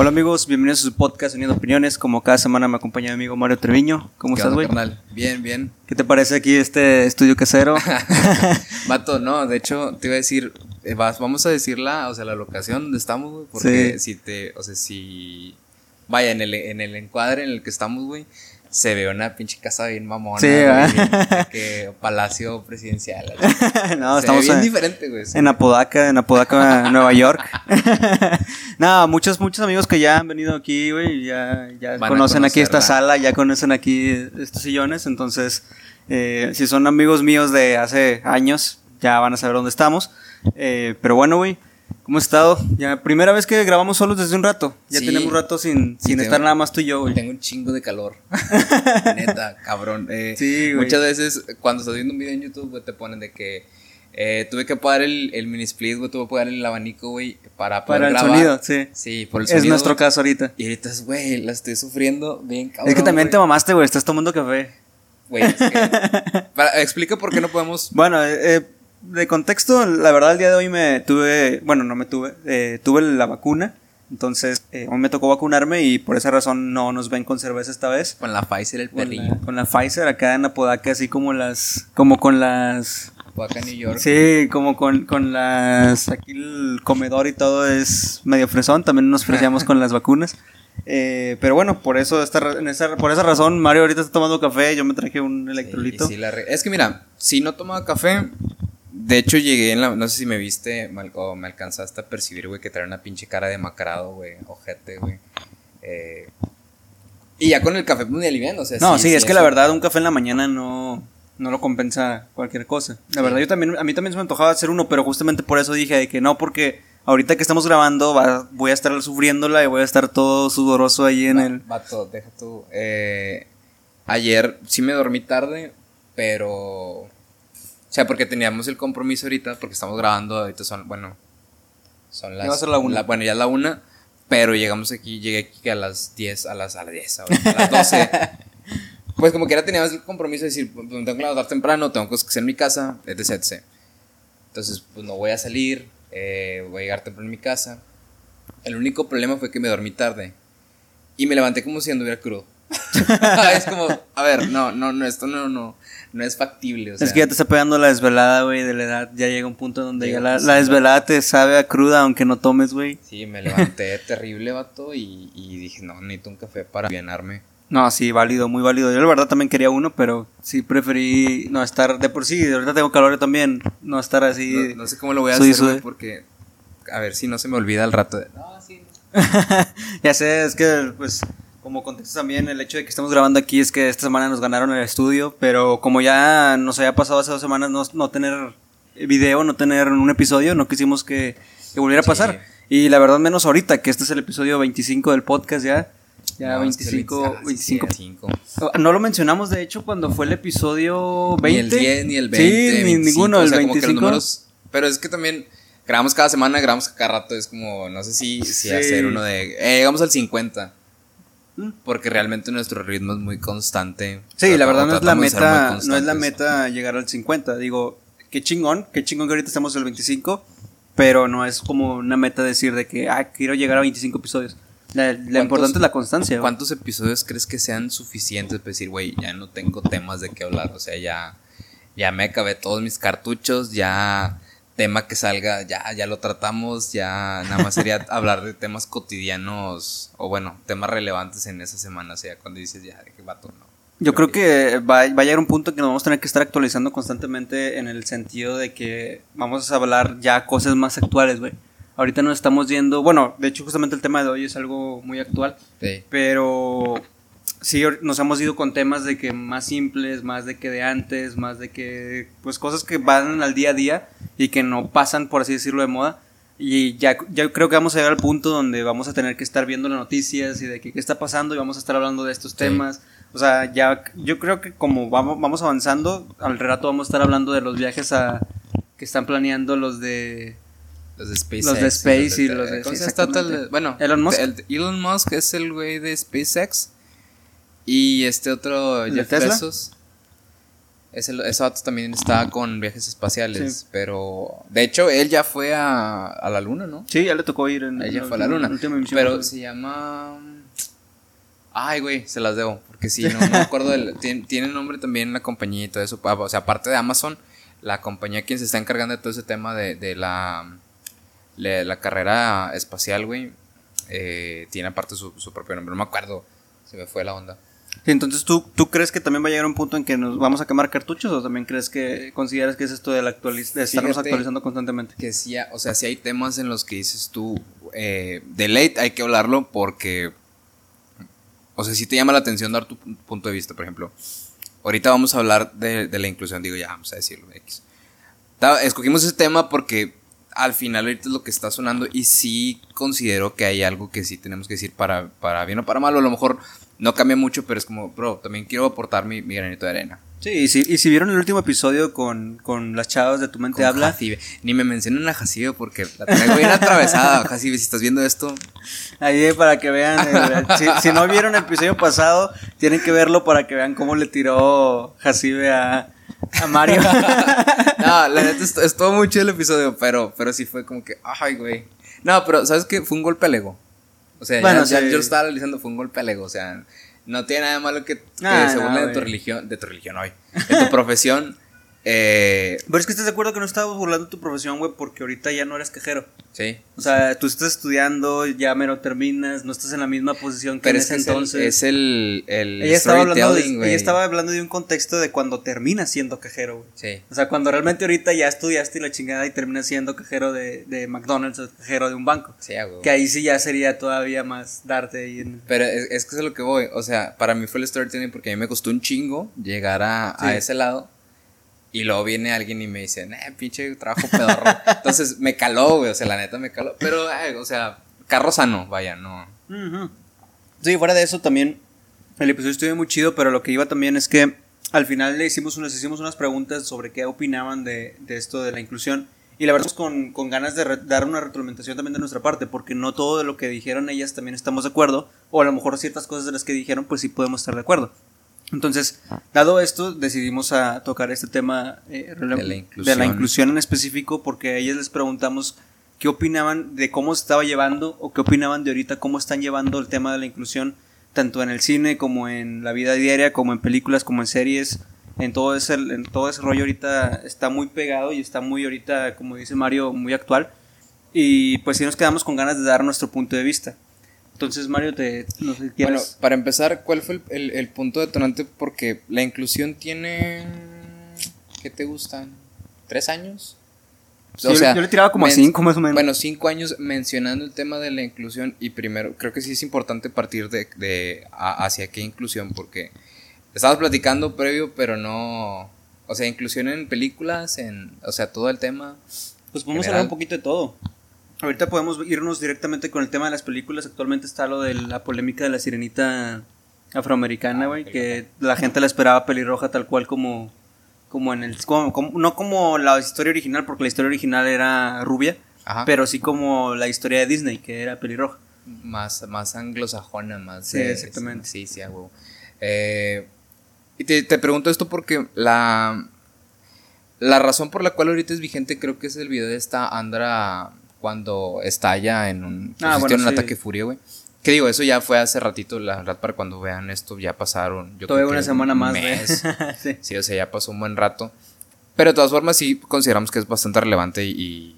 Hola amigos, bienvenidos a su podcast Uniendo Opiniones. Como cada semana me acompaña mi amigo Mario Treviño. ¿Cómo ¿Qué estás, güey? Bien, bien. ¿Qué te parece aquí este estudio casero? Vato, no, de hecho, te iba a decir, eh, vas- vamos a decir la, o sea, la locación donde estamos, güey, porque Sí. si te, o sea, si, vaya, en el, en el encuadre en el que estamos, güey, se ve una pinche casa bien mamona, Sí, que palacio presidencial, no, se estamos ve bien en, diferente, güey. en Apodaca, en Apodaca, Nueva York. no, muchos, muchos amigos que ya han venido aquí, güey, ya, ya conocen aquí esta sala, ya conocen aquí estos sillones. Entonces, eh, si son amigos míos de hace años, ya van a saber dónde estamos. Eh, pero bueno, güey. ¿Cómo has estado? Ya, primera vez que grabamos solos desde un rato. Ya Sí. tenemos un rato sin, sin estar nada más tú y yo, güey. Tengo un chingo de calor. Neta, cabrón. Eh, Sí, güey. Muchas veces cuando estás viendo un video en YouTube, güey, te ponen de que eh, tuve que apagar el, el mini split, güey, tuve que apagar el abanico, güey, para poder Para el grabar. sonido, sí. Sí, por el Es sonido. nuestro güey. caso ahorita. Y ahorita es, güey, la estoy sufriendo bien cabrón. es que también te güey. mamaste, güey. Estás tomando café. Güey, es que- para- explica por qué no podemos. Bueno, eh, eh, de contexto, la verdad, el día de hoy me tuve. Bueno, no me tuve. eh, tuve la vacuna. Entonces, eh, hoy me tocó vacunarme y por esa razón no nos ven con cerveza esta vez. Con la Pfizer, el Con la, perrillo. con la Pfizer acá en Apodaca, así como las. Como con las. En New York. Sí, como con, con las. Aquí el comedor y todo es medio fresón. También nos freciamos con las vacunas. Eh, pero bueno, por eso esta, en esa, por esa razón Mario ahorita está tomando café. Yo me traje un Sí, electrolito. sí, la re- es que mira, si no tomaba café, de hecho llegué en la, no sé si me viste o me alcanzaste a percibir, güey, que traía una pinche cara de macrado, güey, ojete, güey. Eh, y ya con el café pues, me aliviando, o sea, No, sí, es que la verdad un café en la mañana no, no lo compensa cualquier cosa. La verdad yo también, a mí también se me antojaba hacer uno, pero justamente por eso dije de que no, porque ahorita que estamos grabando va- voy a estar sufriéndola y voy a estar todo sudoroso ahí en Va- el... Vato, deja tú. Eh, ayer sí me dormí tarde, pero. O sea, porque teníamos el compromiso ahorita, porque estamos grabando, ahorita son, bueno, son las... va a ser la una. bueno, ya es la una, pero llegamos aquí, llegué aquí a las 10, a las, a las 10, ahorita, a las 12. pues como que ya teníamos el compromiso de decir, pues, me tengo que levantar temprano, tengo cosas que hacer en mi casa, etc, etc. Entonces, pues no voy a salir, eh, voy a llegar temprano en mi casa. El único problema fue que me dormí tarde. Y me levanté como si anduviera crudo. es como, a ver, no, no, no, esto no, no, no es factible. O sea, es que ya te está pegando la desvelada, güey, de la edad. Ya llega un punto donde ya la, la desvelada te sabe a cruda aunque no tomes, güey. Sí, me levanté terrible, vato, y, y dije, no, necesito un café para alivianarme. No, sí, válido, muy válido. Yo la verdad también quería uno, pero sí preferí no estar de por sí. Ahorita tengo calor también, no estar así. No, no sé cómo lo voy a hacer, porque, a ver si no se me olvida al rato. de- No, sí, ya sé, es que, pues, como contexto también, el hecho de que estamos grabando aquí es que esta semana nos ganaron el estudio, pero como ya nos había pasado hace dos semanas no, no tener video, no tener un episodio, no quisimos que, que volviera a Sí. pasar. Y la verdad, menos ahorita, que este es el episodio 25 del podcast ya. Ya No, es que el 25, 20, ah, 25. 25. No lo mencionamos, de hecho, cuando fue el episodio 20. Ni el 10, ni el 20. Sí, ni 25, ninguno, o el sea, como que 25. los números- pero es que también grabamos cada semana, grabamos cada rato. Es como, no sé si, si Sí. hacer uno de. Eh, llegamos al 50. Porque realmente nuestro ritmo es muy constante. Sí, la verdad no es la meta, no es la meta llegar al 50. Digo, qué chingón, qué chingón que ahorita estamos en el 25, pero no es como una meta decir de que, ah, quiero llegar a 25 episodios. La, la ¿Cuántos- importante es la constancia. güey. ¿Cuántos episodios crees que sean suficientes para decir, güey, ya no tengo temas de qué hablar? O sea, ya, ya me acabé todos mis cartuchos, ya tema que salga, ya, ya lo tratamos, ya nada más sería hablar de temas cotidianos o bueno, temas relevantes en esa semana, o sea, cuando dices ya, de qué vato, no. Yo creo que va, va a llegar un punto que nos vamos a tener que estar actualizando constantemente en el sentido de que vamos a hablar ya cosas más actuales, güey. Ahorita nos estamos yendo, bueno, de hecho justamente el tema de hoy es algo muy actual. Sí. Pero sí, nos hemos ido con temas de que más simples, más de que de antes, más de que, pues cosas que van al día a día y que no pasan, por así decirlo, de moda. Y ya, ya creo que vamos a llegar al punto donde vamos a tener que estar viendo las noticias y de que qué está pasando y vamos a estar hablando de estos temas. O sea, ya yo creo que como vamos, vamos avanzando, al rato vamos a estar hablando de los viajes a que están planeando los de Los de SpaceX. Los de Space. Bueno, Elon Musk. el- Elon Musk es el güey de SpaceX. Y este otro, ¿El de Jeff Tesla? Bezos. Ese, ese vato también está con viajes espaciales, pero de hecho él ya fue a, a la luna, ¿no? Sí, ya le tocó ir en, Él ya fue a la luna. última emisión. Pero se llama... Ay, güey, se las debo, porque sí, no, no me acuerdo del... Tiene, tiene nombre también la compañía y todo eso, o sea, aparte de Amazon, la compañía quien se está encargando de todo ese tema de, de la, la carrera espacial, güey, eh, tiene aparte su, su propio nombre, no me acuerdo, se me fue la onda. Sí, entonces, ¿tú, ¿tú crees que también va a llegar un punto en que nos vamos a quemar cartuchos o también crees que consideras que es esto de, la actualiz de estarnos Fíjate actualizando constantemente? Que sí, o sea, sí hay temas en los que dices tú, eh, de late hay que hablarlo porque, o sea, si te llama la atención dar tu pu- punto de vista, por ejemplo. Ahorita vamos a hablar de, de la inclusión, digo, ya, vamos a decirlo, X. Escogimos ese tema porque al final ahorita es lo que está sonando y sí considero que hay algo que sí tenemos que decir para, para bien o para mal, o a lo mejor no cambia mucho, pero es como, bro, también quiero aportar mi, mi granito de arena. Sí, y si, y si vieron el último episodio con, con las chavas de Tu Mente Con Habla, Jacibe. Ni me mencionen a Jacibe porque la traigo bien atravesada. Jacibe, si estás viendo esto, ahí eh, para que vean, eh, si, si no vieron el episodio pasado, tienen que verlo para que vean cómo le tiró Jacibe a, a Mario. No, la neta est- estuvo muy chido el episodio, pero, pero sí fue como que, ay, güey. No, pero ¿sabes qué? Fue un golpe al ego. O sea, ya- Bueno, ya, sí. yo lo estaba analizando, fue un golpe al ego. O sea, no tiene nada de malo que, que Ah, se no, burlen de tu religión, de tu religión hoy, de tu profesión. Eh, Pero es que estás de acuerdo que no estabas burlando tu profesión, güey, porque ahorita ya no eres cajero. sí. O sea, tú estás estudiando, ya mero terminas, no estás en la misma posición que Pero en es ese es el- entonces. es el, el ella, estaba hablando de, güey. ella estaba hablando de un contexto de cuando terminas siendo cajero, güey. Sí. O sea, cuando realmente ahorita ya estudiaste y la chingada y terminas siendo cajero de, de McDonald's o cajero de un banco. Sí, huevo. Que ahí sí ya sería todavía más darte ahí en... Pero es, es que es lo que voy. O sea, para mí fue el storytelling porque a mí me costó un chingo llegar a, a ese lado. Y luego viene alguien y me dice, eh, pinche trabajo pedorro. Entonces me caló, güey. O sea, la neta me caló. Pero, eh, o sea, carro sano, vaya, no. Sí, fuera de eso también el episodio estuvo muy chido, pero lo que iba también es que al final le hicimos unas, hicimos unas preguntas sobre qué opinaban de, de esto de la inclusión y la verdad con, con ganas de re- dar una retroalimentación también de nuestra parte, porque no todo de lo que dijeron ellas también estamos de acuerdo, o a lo mejor ciertas cosas de las que dijeron pues sí podemos estar de acuerdo. Entonces, dado esto, decidimos a tocar este tema eh, De la de la inclusión. inclusión en específico, porque a ellas les preguntamos qué opinaban de cómo se estaba llevando o qué opinaban de ahorita, cómo están llevando el tema de la inclusión, tanto en el cine como en la vida diaria, como en películas, como en series, en todo ese, en todo ese rollo ahorita está muy pegado y está muy ahorita, como dice Mario, muy actual. Y pues sí nos quedamos con ganas de dar nuestro punto de vista. Entonces, Mario, te, no sé, Bueno, para empezar, ¿cuál fue el, el- el punto detonante? Porque la inclusión tiene. ¿Qué te gustan? ¿Tres años? Sí, yo- yo le tiraba como a cinco, más o menos. Bueno, cinco años mencionando el tema de la inclusión. Y primero, creo que sí es importante partir de, de a- hacia qué inclusión, porque estábamos platicando previo, pero no. O sea, inclusión en películas, en. O sea, todo el tema. Pues podemos general. hablar un poquito de todo. Ahorita podemos irnos directamente con el tema de las películas. Actualmente está lo de la polémica de la sirenita afroamericana, güey, que la gente la esperaba pelirroja tal cual como como en el como- como- no como la historia original porque la historia original era rubia, Ajá. pero sí como la historia de Disney que era pelirroja. más, más anglosajona, más. Sí, de- exactamente. Sí, sí, a huevo. Eh, y te, te pregunto esto porque la. La razón por la cual ahorita es vigente creo que es el video de esta Andra cuando estalla en un, pues, Ah, asistió bueno, en un sí. ataque furia, güey. Que digo, eso ya fue hace ratito, la verdad, para cuando vean esto ya pasaron. Yo Todavía creo una semana un más, mes. sí. Sí, o sea, ya pasó un buen rato. Pero de todas formas sí consideramos que es bastante relevante y,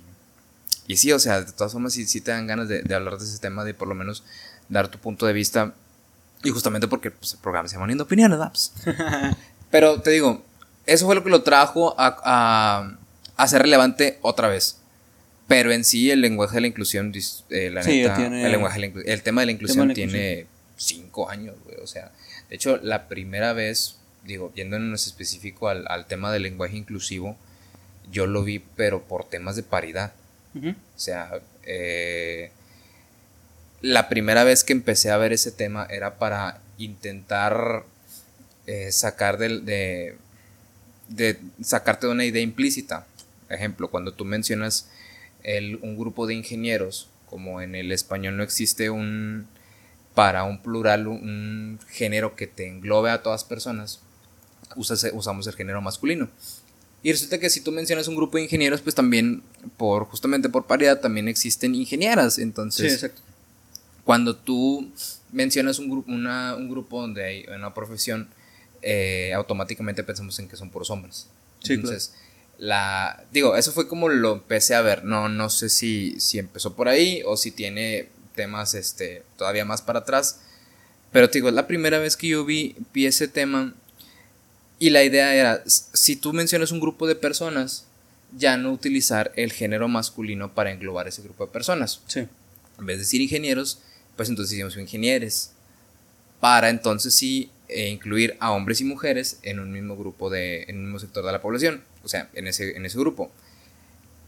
y, sí, o sea, de todas formas sí, sí te dan ganas de, de hablar de ese tema, de por lo menos dar tu punto de vista. Y justamente porque pues, el programa se llama Uniendo Opiniones, ¿verdad? Pues. Pero te digo, eso fue lo que lo trajo a, a, a ser relevante otra vez. Pero en sí el lenguaje de la inclusión, eh, la Sí, neta, tiene- el, lenguaje de la el tema de la inclusión la tiene cinco años, güey. O sea, de hecho, la primera vez, digo, yéndonos específico al, al tema del lenguaje inclusivo, yo lo vi, pero por temas de paridad. O sea, eh, la primera vez que empecé a ver ese tema era para intentar eh, sacar del- de, de sacarte de una idea implícita. Ejemplo, cuando tú mencionas el- un grupo de ingenieros, como en el español no existe un para un plural, un género que te englobe a todas personas. usamos el género masculino. Y resulta que si tú mencionas un grupo de ingenieros, pues también, por justamente por paridad, también existen ingenieras. Entonces, Sí, exacto. cuando tú mencionas un, grupo una, un grupo donde hay una profesión, eh, automáticamente pensamos en que son puros hombres. Sí, Entonces, la, digo, eso fue como lo empecé a ver. No, no sé si, si empezó por ahí o si tiene temas este, todavía más para atrás. Pero te digo, es la primera vez que yo vi, vi ese tema y la idea era, si tú mencionas un grupo de personas, ya no utilizar el género masculino para englobar ese grupo de personas. Sí. En vez de decir ingenieros, pues entonces hicimos ingenieres. Para entonces sí eh, incluir a hombres y mujeres en un mismo grupo de, en un mismo sector de la población. O sea, en ese, en ese grupo.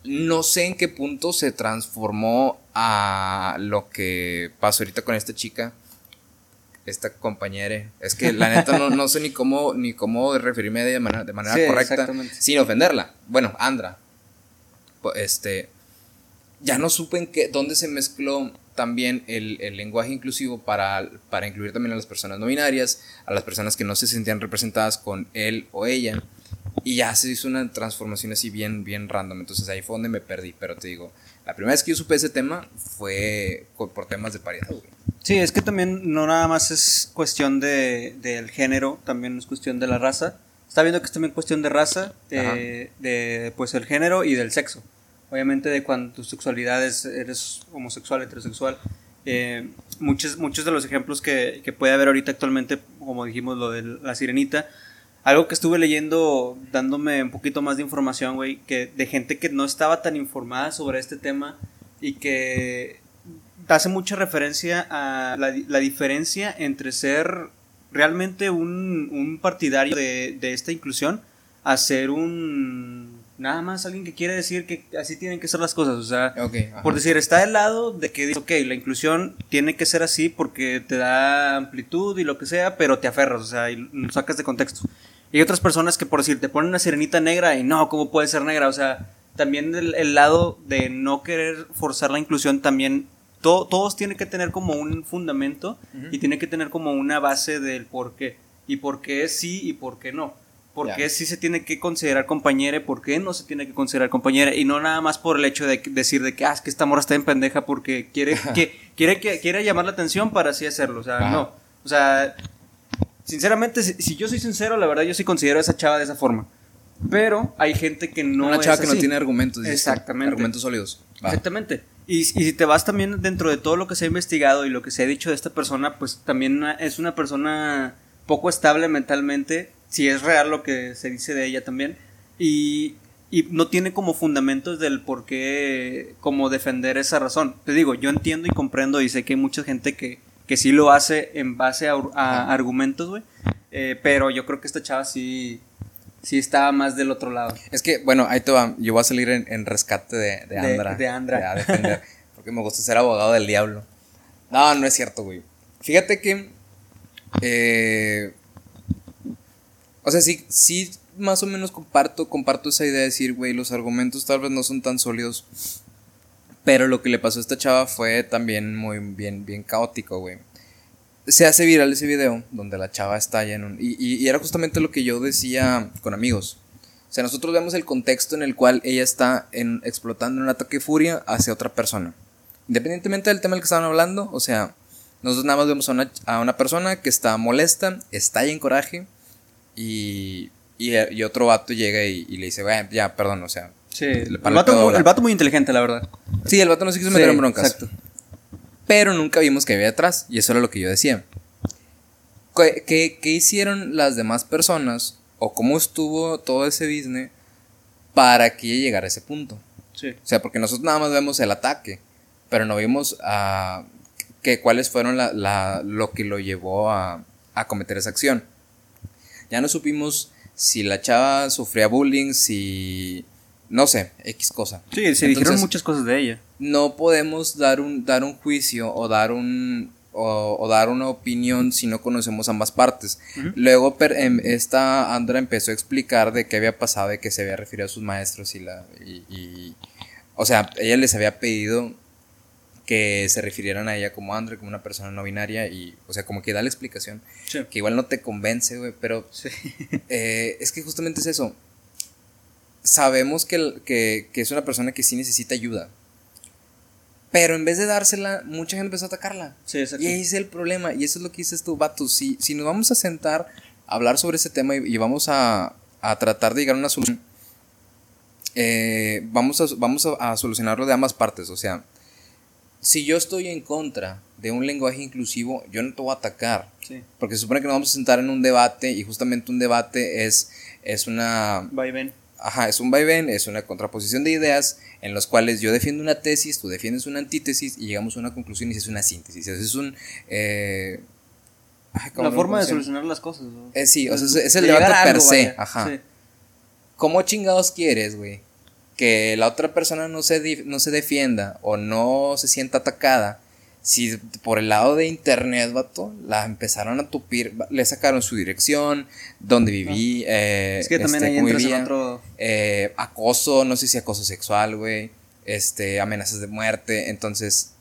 No sé en qué punto se transformó a lo que pasó ahorita con esta chica. Esta compañera. Es que la neta no, no sé ni cómo, ni cómo referirme a ella de manera, de manera Sí, correcta. Sin ofenderla. Bueno, Andra. Este ya no supe en qué, dónde se mezcló también el, el lenguaje inclusivo para, para incluir también a las personas no binarias, a las personas que no se sentían representadas con él o ella. Y ya se hizo una transformación así bien, bien random. Entonces ahí fue donde me perdí. Pero te digo, la primera vez que yo supe ese tema fue por, temas de paridad, güey. Sí, es que también no nada más es cuestión de, del género, también es cuestión de la raza. Está viendo que es también cuestión de raza, eh, de pues el género y del sexo. Obviamente de cuando tu sexualidad es, eres homosexual, heterosexual. Eh, muchos, muchos de los ejemplos que, que puede haber ahorita actualmente, como dijimos, lo de la sirenita, algo que estuve leyendo, dándome un poquito más de información, güey, que de gente que no estaba tan informada sobre este tema y que hace mucha referencia a la, la diferencia entre ser realmente un, un partidario de, de esta inclusión a ser un nada más alguien que quiere decir que así tienen que ser las cosas, o sea, Ok, ajá. por decir, está del lado de que dice, ok, la inclusión tiene que ser así porque te da amplitud y lo que sea, pero te aferras, o sea, y lo sacas de contexto. Y hay otras personas que, por decir, te ponen una sirenita negra y no, ¿cómo puede ser negra? O sea, también el, el lado de no querer forzar la inclusión también, to- todos tienen que tener como un fundamento y tiene que tener como una base del por qué. Y por qué sí y por qué no. ¿Por qué sí se tiene que considerar compañera y por qué no se tiene que considerar compañera? Y no nada más por el hecho de decir de que, ah, es que esta morra está en pendeja porque quiere, que, quiere, que, quiere llamar la atención para así hacerlo. O sea, Ajá. no. O sea, sinceramente, si, si yo soy sincero, la verdad yo sí considero a esa chava de esa forma. Pero hay gente que no Una es chava que no tiene argumentos. Exactamente. Argumentos sólidos. Va. Exactamente. Y, y si te vas también dentro de todo lo que se ha investigado y lo que se ha dicho de esta persona, pues también es una persona poco estable mentalmente, si es real lo que se dice de ella también, y, y no tiene como fundamentos del por qué, como defender esa razón. Te digo, yo entiendo y comprendo y sé que hay mucha gente que, que sí lo hace en base a, a argumentos, güey, eh, pero yo creo que esta chava sí, sí estaba más del otro lado. Es que, bueno, ahí te va. Yo voy a salir en, en rescate de, de Andra. de Andra. porque me gusta ser abogado del diablo. No, no es cierto, güey. Fíjate que. eh, o sea, sí, sí, más o menos comparto, comparto esa idea de decir, güey, los argumentos tal vez no son tan sólidos. Pero lo que le pasó a esta chava fue también muy bien, bien caótico, güey. Se hace viral ese video donde la chava está ya en un... Y, y- y era justamente lo que yo decía con amigos. O sea, nosotros vemos el contexto en el cual ella está en, explotando un ataque de furia hacia otra persona. Independientemente del tema del que estaban hablando, o sea, nosotros nada más vemos a una, a una persona que está molesta, está en coraje y, y, y otro vato llega y, le dice, "Güey, ya, perdón, o sea. Sí, el vato, muy- el vato muy inteligente, la verdad. Sí, el vato no se quiso meter Sí, en broncas. Exacto. Pero nunca vimos que había detrás. Y eso era lo que yo decía. ¿Qué, qué- qué hicieron las demás personas? ¿O cómo estuvo todo ese business para que llegara a ese punto? Sí. O sea, porque nosotros nada más vemos el ataque. Pero no vimos ah, que, cuáles fueron la, la- lo que lo llevó a, a cometer esa acción. Ya no supimos si la chava sufría bullying, si... No sé, X cosa. Sí, se dijeron muchas cosas de ella. no podemos dar un, dar un juicio o dar un o, o dar una opinión si no conocemos ambas partes. Luego per- em, esta Andra empezó a explicar de qué había pasado, de que se había referido a sus maestros y la y, y- o sea, ella les había pedido que se refirieran a ella como Andre, como una persona no binaria y, o sea, como que da la explicación, Sí. que igual no te convence, güey, pero Sí. eh, es que justamente es eso. Sabemos que, que, que es una persona que sí necesita ayuda. Pero en vez de dársela, mucha gente empezó a atacarla. Sí, exacto. Y ahí es el problema. Y eso es lo que dices tú, vato. Si, si nos vamos a sentar a hablar sobre ese tema y, y vamos a, a tratar de llegar a una solución, eh, vamos, a, vamos a, a solucionarlo de ambas partes. O sea, si yo estoy en contra de un lenguaje inclusivo, yo no te voy a atacar. Sí. Porque se supone que nos vamos a sentar en un debate y justamente un debate es, es una... Va y ven. Ajá, es un vaivén, es una contraposición de ideas en los cuales yo defiendo una tesis, tú defiendes una antítesis y llegamos a una conclusión y hace una síntesis. Eso es un... eh, ay, ¿cómo La forma de solucionar las cosas. ¿no? Eh, sí, o sea, es, es el De debate per se. vaya. Ajá. Sí. ¿Cómo chingados quieres, güey? Que la otra persona no se, no se defienda o no se sienta atacada. Si por el lado de internet, vato, la empezaron a tupir, le sacaron su dirección, dónde viví, eh, Es que también este, ahí entras en vivía, otro. eh, acoso, no sé si acoso sexual, güey, este, amenazas de muerte. Entonces,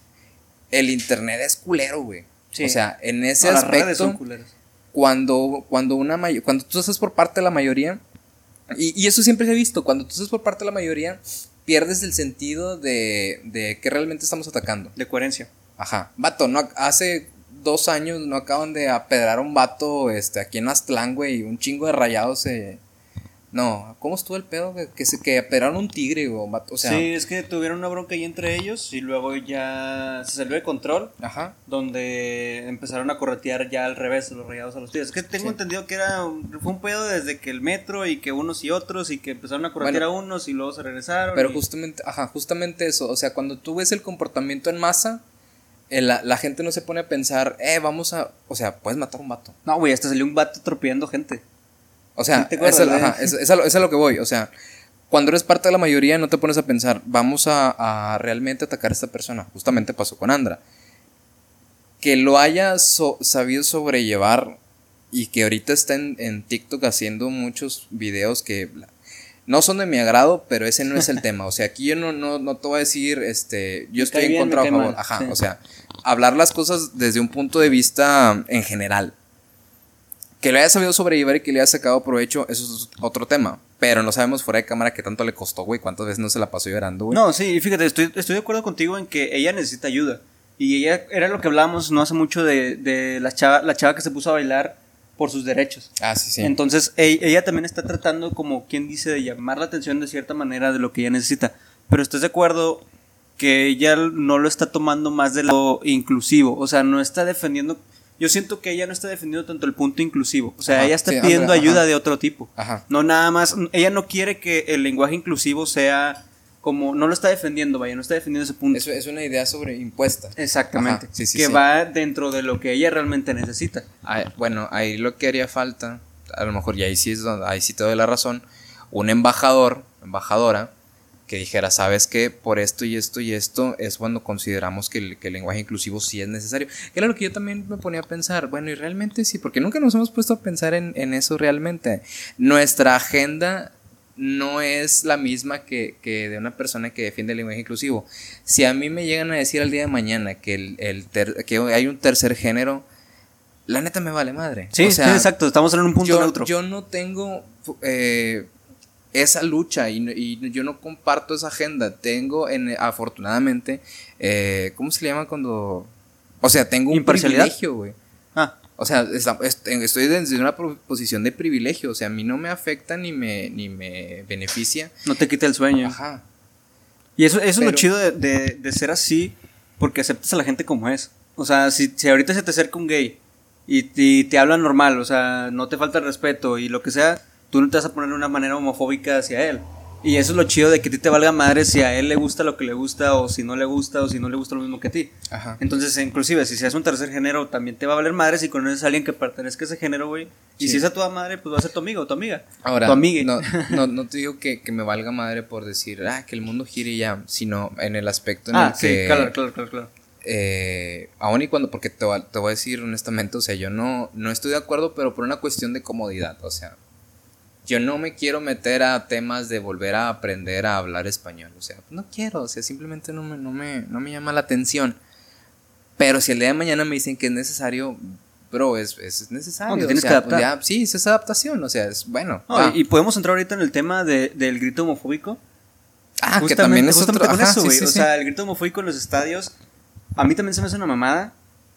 el internet es culero, güey. Sí. O sea, en ese No, las redes son aspecto, culeras. cuando, cuando una cuando tú estás por parte de la mayoría, y, y eso siempre se ha visto, cuando tú estás por parte de la mayoría, pierdes el sentido de, de que realmente estamos atacando. De coherencia. Ajá. Vato, no, hace dos años no acaban de apedrar a un vato este, aquí en Aztlán, güey, y un chingo de rayados se... No, ¿cómo estuvo el pedo? güey? Que, se, que apedraron un tigre, güey, vato, o sea... sí, es que tuvieron una bronca ahí entre ellos y luego ya se salió de control. Ajá. Donde empezaron a corretear ya al revés los rayados a los tigres. Es que tengo Sí. entendido que era un- fue un pedo desde que el metro y que unos y otros y que empezaron a corretear Bueno. a unos y luego se regresaron. Pero y- justamente, ajá, justamente eso. O sea, cuando tú ves el comportamiento en masa, eh, la, la gente no se pone a pensar, eh, vamos a. O sea, puedes matar a un vato. No, güey, hasta salió un vato atropellando gente. O sea, Sí, es, el- ¿eh? ajá, es- es a lo, es a lo que voy. O sea, cuando eres parte de la mayoría, no te pones a pensar, vamos a, a realmente atacar a esta persona. Justamente pasó con Andra. Que lo haya so- sabido sobrellevar y que ahorita está en, en TikTok haciendo muchos videos que no son de mi agrado, pero ese no es el tema. O sea, aquí yo no, no, no te voy a decir, este, yo estoy en contra o a favor. Ajá, sí. o sea, hablar las cosas desde un punto de vista en general. Que le haya sabido sobrellevar y que le haya sacado provecho, eso es otro tema. Pero no sabemos fuera de cámara qué tanto le costó, güey. Cuántas veces no se la pasó llorando, güey. No, sí, fíjate, estoy, estoy de acuerdo contigo en que ella necesita ayuda. Y ella era lo que hablábamos no hace mucho de, de la, chava, la chava que se puso a bailar por sus derechos. Ah, sí, sí. Entonces, ella también está tratando, como quien dice, de llamar la atención de cierta manera de lo que ella necesita. Pero estás de acuerdo que ella no lo está tomando más de lado inclusivo. O sea, no está defendiendo. Yo siento que ella no está defendiendo tanto el punto inclusivo. O sea, Ajá, ella está sí, pidiendo Andrea, ayuda ajá. de otro tipo. Ajá. No nada más. Ella no quiere que el lenguaje inclusivo sea como. No lo está defendiendo, vaya, no está defendiendo ese punto. Eso es una idea sobre impuesta. Exactamente. Ajá, sí, sí, que sí. va dentro de lo que ella realmente necesita. Ay, bueno, ahí lo que haría falta, a lo mejor, y ahí sí, es donde, ahí sí te doy la razón, un embajador, embajadora, que dijera, sabes que por esto y esto y esto es cuando consideramos que el, que el lenguaje inclusivo sí es necesario. Era lo que yo también me ponía a pensar, bueno, y realmente sí, porque nunca nos hemos puesto a pensar en, en eso realmente. Nuestra agenda no es la misma que, que de una persona que defiende el lenguaje inclusivo. Si a mí me llegan a decir al día de mañana que, el, el ter- que hay un tercer género, la neta me vale madre. Sí, O sea, sí, exacto. Estamos en un punto yo, neutro. yo no tengo eh, esa lucha y, y yo no comparto esa agenda. Tengo, en, afortunadamente, eh, ¿cómo se le llama cuando...? O sea, tengo un privilegio, güey. O sea, estoy desde una posición de privilegio. O sea, a mí no me afecta ni me, ni me beneficia. no te quita el sueño. Ajá. Y eso, eso es lo Pero- chido de, de- de ser así, porque aceptas a la gente como es. O sea, si, si ahorita se te acerca un gay y, y te habla normal, o sea, no te falta el respeto y lo que sea, tú no te vas a poner de una manera homofóbica hacia él. Y eso es lo chido de que a ti te valga madre si a él le gusta lo que le gusta o si no le gusta o si no le gusta lo mismo que a ti. Ajá. Entonces, inclusive, si seas un tercer género, también te va a valer madre si conoces a alguien que pertenezca a ese género, güey. Y si es a tu madre, pues va a ser tu amigo o tu amiga. Ahora, tu amigue. no, no, no te digo que, que me valga madre por decir, ah, que el mundo gire y ya, sino en el aspecto en ah, el sí, que... claro, claro, claro, claro. eh, aún y cuando, porque te, voy a- te voy a decir honestamente, o sea, yo no, no estoy de acuerdo, pero por una cuestión de comodidad, o sea, yo no me quiero meter a temas de volver a aprender a hablar español. O sea, no quiero, o sea, simplemente no me, no me, no me llama la atención. Pero si el día de mañana me dicen que es necesario, bro, es, es necesario. No, te tienes o que sea, pues ya, sí, es esa adaptación, o sea, es bueno. No, y, y podemos entrar ahorita en el tema de- del grito homofóbico. ah, que también es otro. ajá, eso, sí, sí, o sí. sea, el grito homofóbico en los estadios, a mí también se me hace una mamada.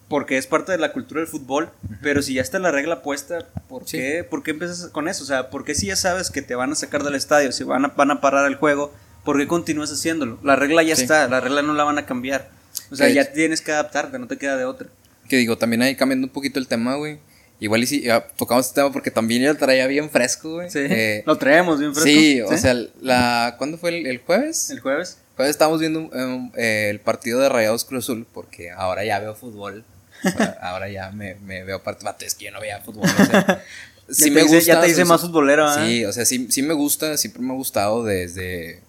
Porque es parte de la cultura del fútbol. Pero si ya está la regla puesta, ¿por Sí. qué? ¿Por qué empiezas con eso? O sea, ¿por qué si ya sabes que te van a sacar del estadio, si van a, van a parar el juego, ¿por qué continúas haciéndolo? La regla ya Sí. está, la regla no la van a cambiar. O sea, ya tienes que adaptarte, no te queda de otra. Que digo, también ahí cambiando un poquito el tema, güey. Igual y si ya tocamos este tema porque también yo lo traía bien fresco, güey. Sí. Eh, Lo traemos bien fresco. sí, o sea, la, ¿cuándo fue el, el jueves? El jueves. Jueves estábamos viendo um, eh, el partido de Rayados Cruz Azul porque ahora ya veo fútbol. Ahora- ahora ya me, me veo partido. Es que yo no veía fútbol. O sea, sí ya, me te hice, gusta. ya te hice o sea, más futbolero, ¿ah? Sí, o sea, sí, sí me gusta, siempre me ha gustado desde.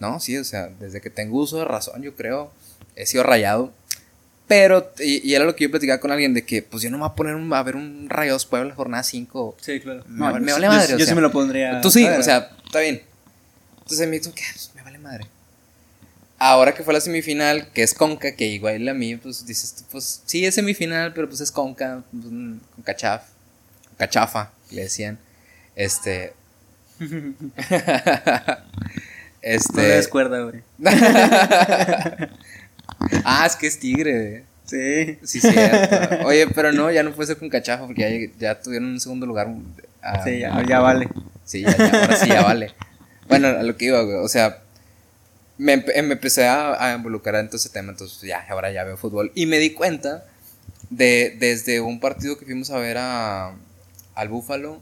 No, sí, o sea, desde que tengo uso de razón, yo creo. He sido rayado. Pero, y, y era lo que yo platicaba con alguien de que, pues yo no me voy a poner un- a ver un Rayados Puebla jornada 5. Sí, claro. Me No, vale- me yo- vale yo- madre, Yo, o sí sea, me lo pondría. Tú sí, o sea, está bien. Entonces me dijo, ¿qué? Pues, me vale madre. Ahora que fue la semifinal, que es Conca, que igual a mí, pues dices, pues sí es semifinal, pero pues es Conca, pues, mm, con cachaf, cachafa, le decían. Este. este. No le des cuerda, güey. ah, es que es tigre, güey. Sí. Sí, cierto. Oye, pero no, ya no puede ser con cachafa porque ya, ya tuvieron un segundo lugar. ah, Sí, ya, ya vale. Sí, ya, ya, ahora sí ya vale. Bueno, a lo que iba, güey. O sea, me, empe- me empecé a, a involucrar en todo ese tema. Entonces, ya, ahora ya veo fútbol. Y me di cuenta de, desde un partido que fuimos a ver a, al Búfalo,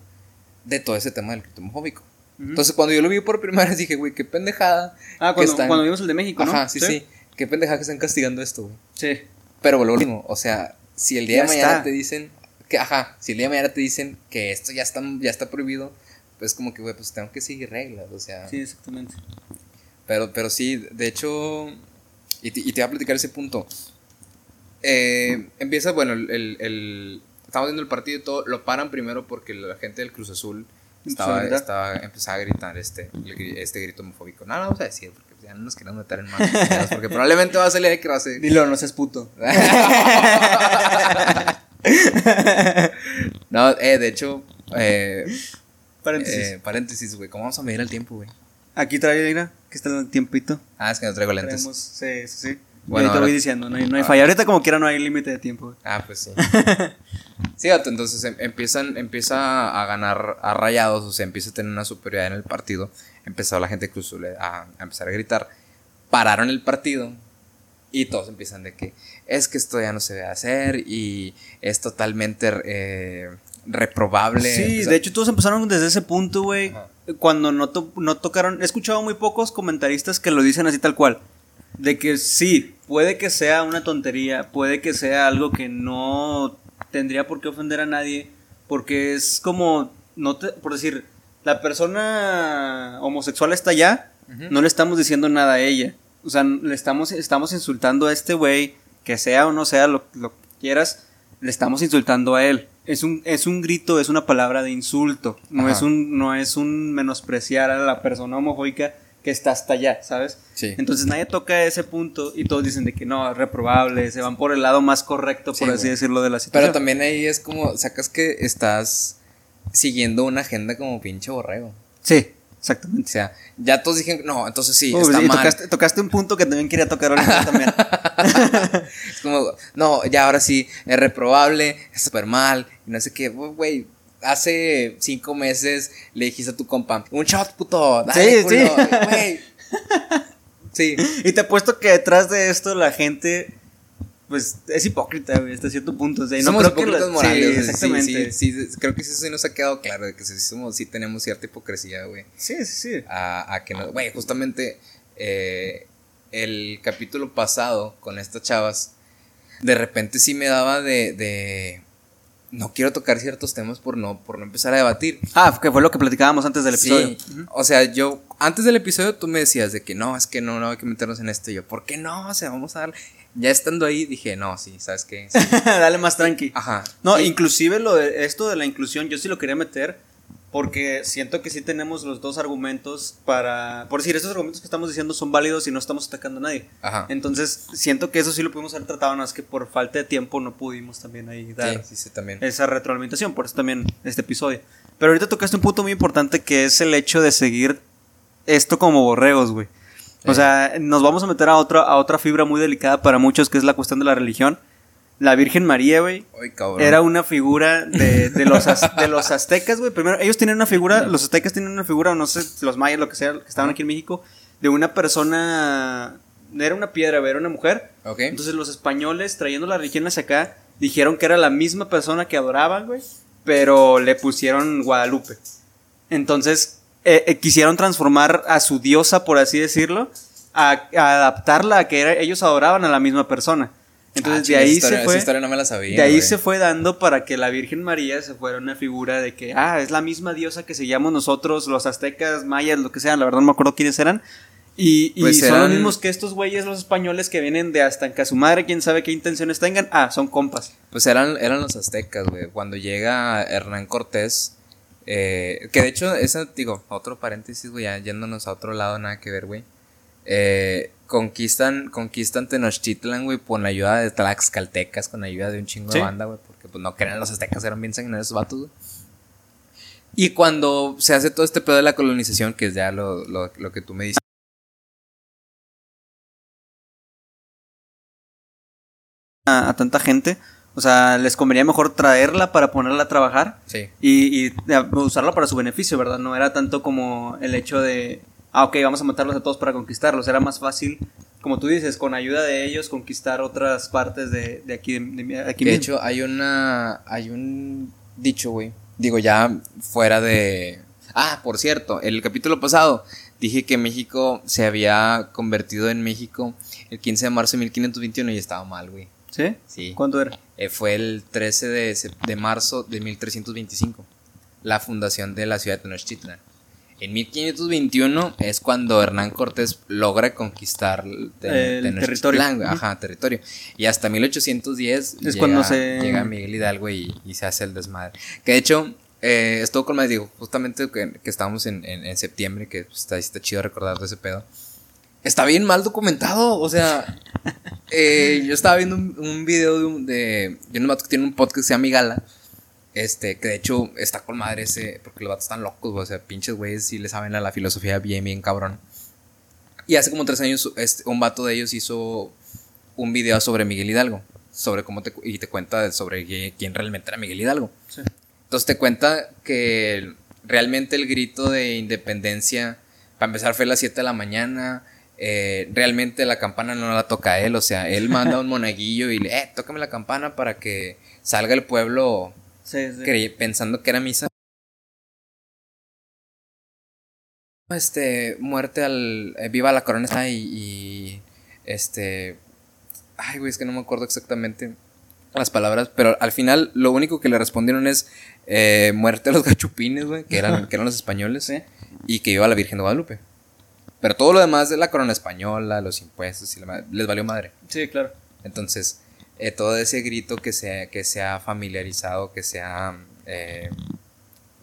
de todo ese tema del grito homofóbico. Ujú. Entonces, cuando yo lo vi por primera vez, dije, güey, qué pendejada. Ah, cuando, están- cuando vimos el de México, ¿no? Ajá, sí, sí, Qué pendejada que están castigando esto, güey. Sí. Pero lo mismo. O sea, si el día Ya de mañana está. te dicen. Que, ajá, si el día de mañana te dicen que esto ya está, ya está prohibido, pues como que, güey, pues tengo que seguir reglas. O sea. Sí, exactamente. Pero, pero sí, de hecho, y te, y te voy a platicar ese punto. Eh, empieza, bueno, el, el, el- estamos viendo el partido y todo, lo paran primero porque la gente del Cruz Azul estaba, estaba, empezaba a gritar este, este grito homofóbico. No, no vamos a decir, porque ya no nos queremos meter en más, porque probablemente va a salir ahí que va a ser... Dilo, no seas puto. no, eh, de hecho, eh, Paréntesis. eh, paréntesis, güey, ¿cómo vamos a medir el tiempo, güey? Aquí trae, mira, que está el tiempito. Ah, es que no traigo lentes. Traemos, sí, sí, sí. Bueno, Bueno, te ahora- voy diciendo, no hay, no hay Ah. falla. Ahorita como quiera no hay límite de tiempo. güey. Ah, pues sí. sí, entonces em- empiezan, empieza a ganar a rayados, o sea, empieza a tener una superioridad en el partido. Empezó la gente Azul a, a empezar a gritar. Pararon el partido y todos empiezan de que es que esto ya no se debe hacer y es totalmente eh, reprobable. Sí, de hecho todos empezaron desde ese punto, güey. Cuando no, to- no tocaron, he escuchado muy pocos comentaristas que lo dicen así tal cual. De que sí, puede que sea una tontería, puede que sea algo que no tendría por qué ofender a nadie, porque es como, no te, por decir, la persona homosexual está allá, no le estamos diciendo nada a ella. O sea, le estamos, estamos insultando a este güey, que sea o no sea lo, lo que quieras, le estamos insultando a él. Es un, es un grito, es una palabra de insulto. No Ajá. es un, no es un menospreciar a la persona homofóbica que está hasta allá, ¿sabes? Sí. Entonces nadie toca ese punto y todos dicen de que no, es reprobable, se van por el lado más correcto, por Sí, así güey. decirlo, de la Pero situación. también ahí es como, sacas que estás siguiendo una agenda como pinche borrego. Sí, O exactamente. sea, ya todos dijeron, no, entonces sí, Uy, está sí, mal. tocaste, tocaste un punto que también quería tocar ahorita también. Es como, no, ya ahora sí, es reprobable, es súper mal, y no sé qué, güey. Hace cinco meses le dijiste a tu compa, un shot, puto. dale, Sí, culo", sí. Güey. Sí. Y te apuesto que detrás de esto la gente, pues, es hipócrita, güey, hasta cierto punto. O sea, y no Somos creo que hipócritas morales. Sí, exactamente. Sí, sí, creo que sí, sí nos ha quedado claro de que sí, somos, sí tenemos cierta hipocresía, güey. Sí, sí, sí. a, a que no. Güey, justamente eh, el capítulo pasado con estas chavas, de repente sí me daba de. de no quiero tocar ciertos temas por no, por no empezar a debatir. Ah, que fue lo que platicábamos antes del episodio. Sí, o sea, yo, antes del episodio tú me decías de que no, es que no, no hay que meternos en esto. Y yo, ¿por qué no? O sea, vamos a dar. Ya estando ahí dije, no, sí, ¿sabes qué? Sí. Dale más tranqui. Ajá. No, inclusive lo de esto de la inclusión, yo sí lo quería meter porque siento que sí tenemos los dos argumentos para, por decir, estos argumentos que estamos diciendo son válidos y no estamos atacando a nadie. Ajá. Entonces, siento que eso sí lo pudimos haber tratado, nada más que por falta de tiempo no pudimos también ahí dar Sí, sí, sí, también. esa retroalimentación, por eso también este episodio. Pero ahorita tocaste un punto muy importante que es el hecho de seguir esto como borregos, güey. O sea, nos vamos a meter a otra, a otra fibra muy delicada para muchos, que es la cuestión de la religión. La Virgen María, güey, era una figura de, de los, az- de los aztecas, güey. Primero, ellos tienen una figura, los aztecas tienen una figura, o no sé, los mayas, lo que sea, que estaban aquí en México, de una persona, era una piedra, güey, era una mujer. Ok. Entonces los españoles, trayendo la religión hacia acá, dijeron que era la misma persona que adoraban, güey, pero le pusieron Guadalupe. Entonces, eh, eh, quisieron transformar a su diosa, por así decirlo, a, a adaptarla a que era- ellos adoraban a la misma persona. Entonces, Ah, de ahí historia, se fue... Esa historia no me la sabía. De ahí se fue dando para que la Virgen María se fuera una figura de que, ah, es la misma diosa que seguíamos nosotros, los aztecas, mayas, lo que sea, la verdad no me acuerdo quiénes eran. Y, y Pues son los mismos que estos güeyes, los españoles, que vienen de hasta que a su madre, quién sabe qué intenciones tengan. Ah, son compas. Pues eran, eran los aztecas, güey. Cuando llega Hernán Cortés, eh, que de hecho, esa, digo, otro paréntesis, güey, ya yéndonos a otro lado, nada que ver, güey. Eh, conquistan, conquistan Tenochtitlan, güey, con la ayuda de tlaxcaltecas, con la ayuda de un chingo Sí. de banda, güey, porque pues no creen los aztecas, eran bien sanguinarios esos vatos, güey. Y cuando se hace todo este pedo de la colonización, que es ya lo, lo, lo que tú me dices. A, a tanta gente. O sea, les convenía mejor traerla para ponerla a trabajar Sí. y, y eh, usarla para su beneficio, ¿verdad? No era tanto como el hecho de, ah, ok, vamos a matarlos a todos para conquistarlos. Era más fácil, como tú dices, con ayuda de ellos, conquistar otras partes de, de aquí. De, de aquí de mismo. hecho, hay una. Hay un dicho, güey. Digo, ya fuera de. Ah, por cierto, el capítulo pasado dije que México se había convertido en México el 15 de marzo de 1521 y estaba mal, güey. ¿Sí? Sí. ¿Cuánto era? Eh, fue el 13 de, de marzo de 1325, la fundación de la ciudad de Tenochtitlan. En 1521 es cuando Hernán Cortés logra conquistar el, El territorio. Ajá, territorio. Y hasta 1810 Es llega, cuando se- llega Miguel Hidalgo y, y se hace el desmadre. Que de hecho, eh, estuvo con más, digo, justamente que, que estábamos en, en- en septiembre, que está, está chido recordar de ese pedo. Está bien mal documentado, o sea, eh, yo estaba viendo un, un video de, un- de, de un vato que tiene un podcast que se llama Migala. Este, que de hecho está con madre ese, porque los vatos están locos, o sea, pinches güeyes sí le saben a la filosofía bien, bien cabrón. Y hace como tres años este, un vato de ellos hizo un video sobre Miguel Hidalgo, sobre cómo te, y te cuenta sobre qui- quién realmente era Miguel Hidalgo. Sí. Entonces te cuenta que realmente el grito de independencia, para empezar, fue a las 7 de la mañana. Eh, realmente la campana no la toca él, o sea, él manda a un monaguillo y le, eh, tócame la campana para que salga el pueblo Sí, pensando que era misa. Este, muerte al. eh, viva la corona está y, y, Este. Ay, güey, es que no me acuerdo exactamente las palabras, pero al final lo único que le respondieron es eh, muerte a los gachupines, güey, que eran, que eran los españoles, y que iba la Virgen de Guadalupe. Pero todo lo demás de la corona española, los impuestos y la les valió madre. Sí, claro. Entonces, eh, todo ese grito que se, que se ha familiarizado, que se ha eh,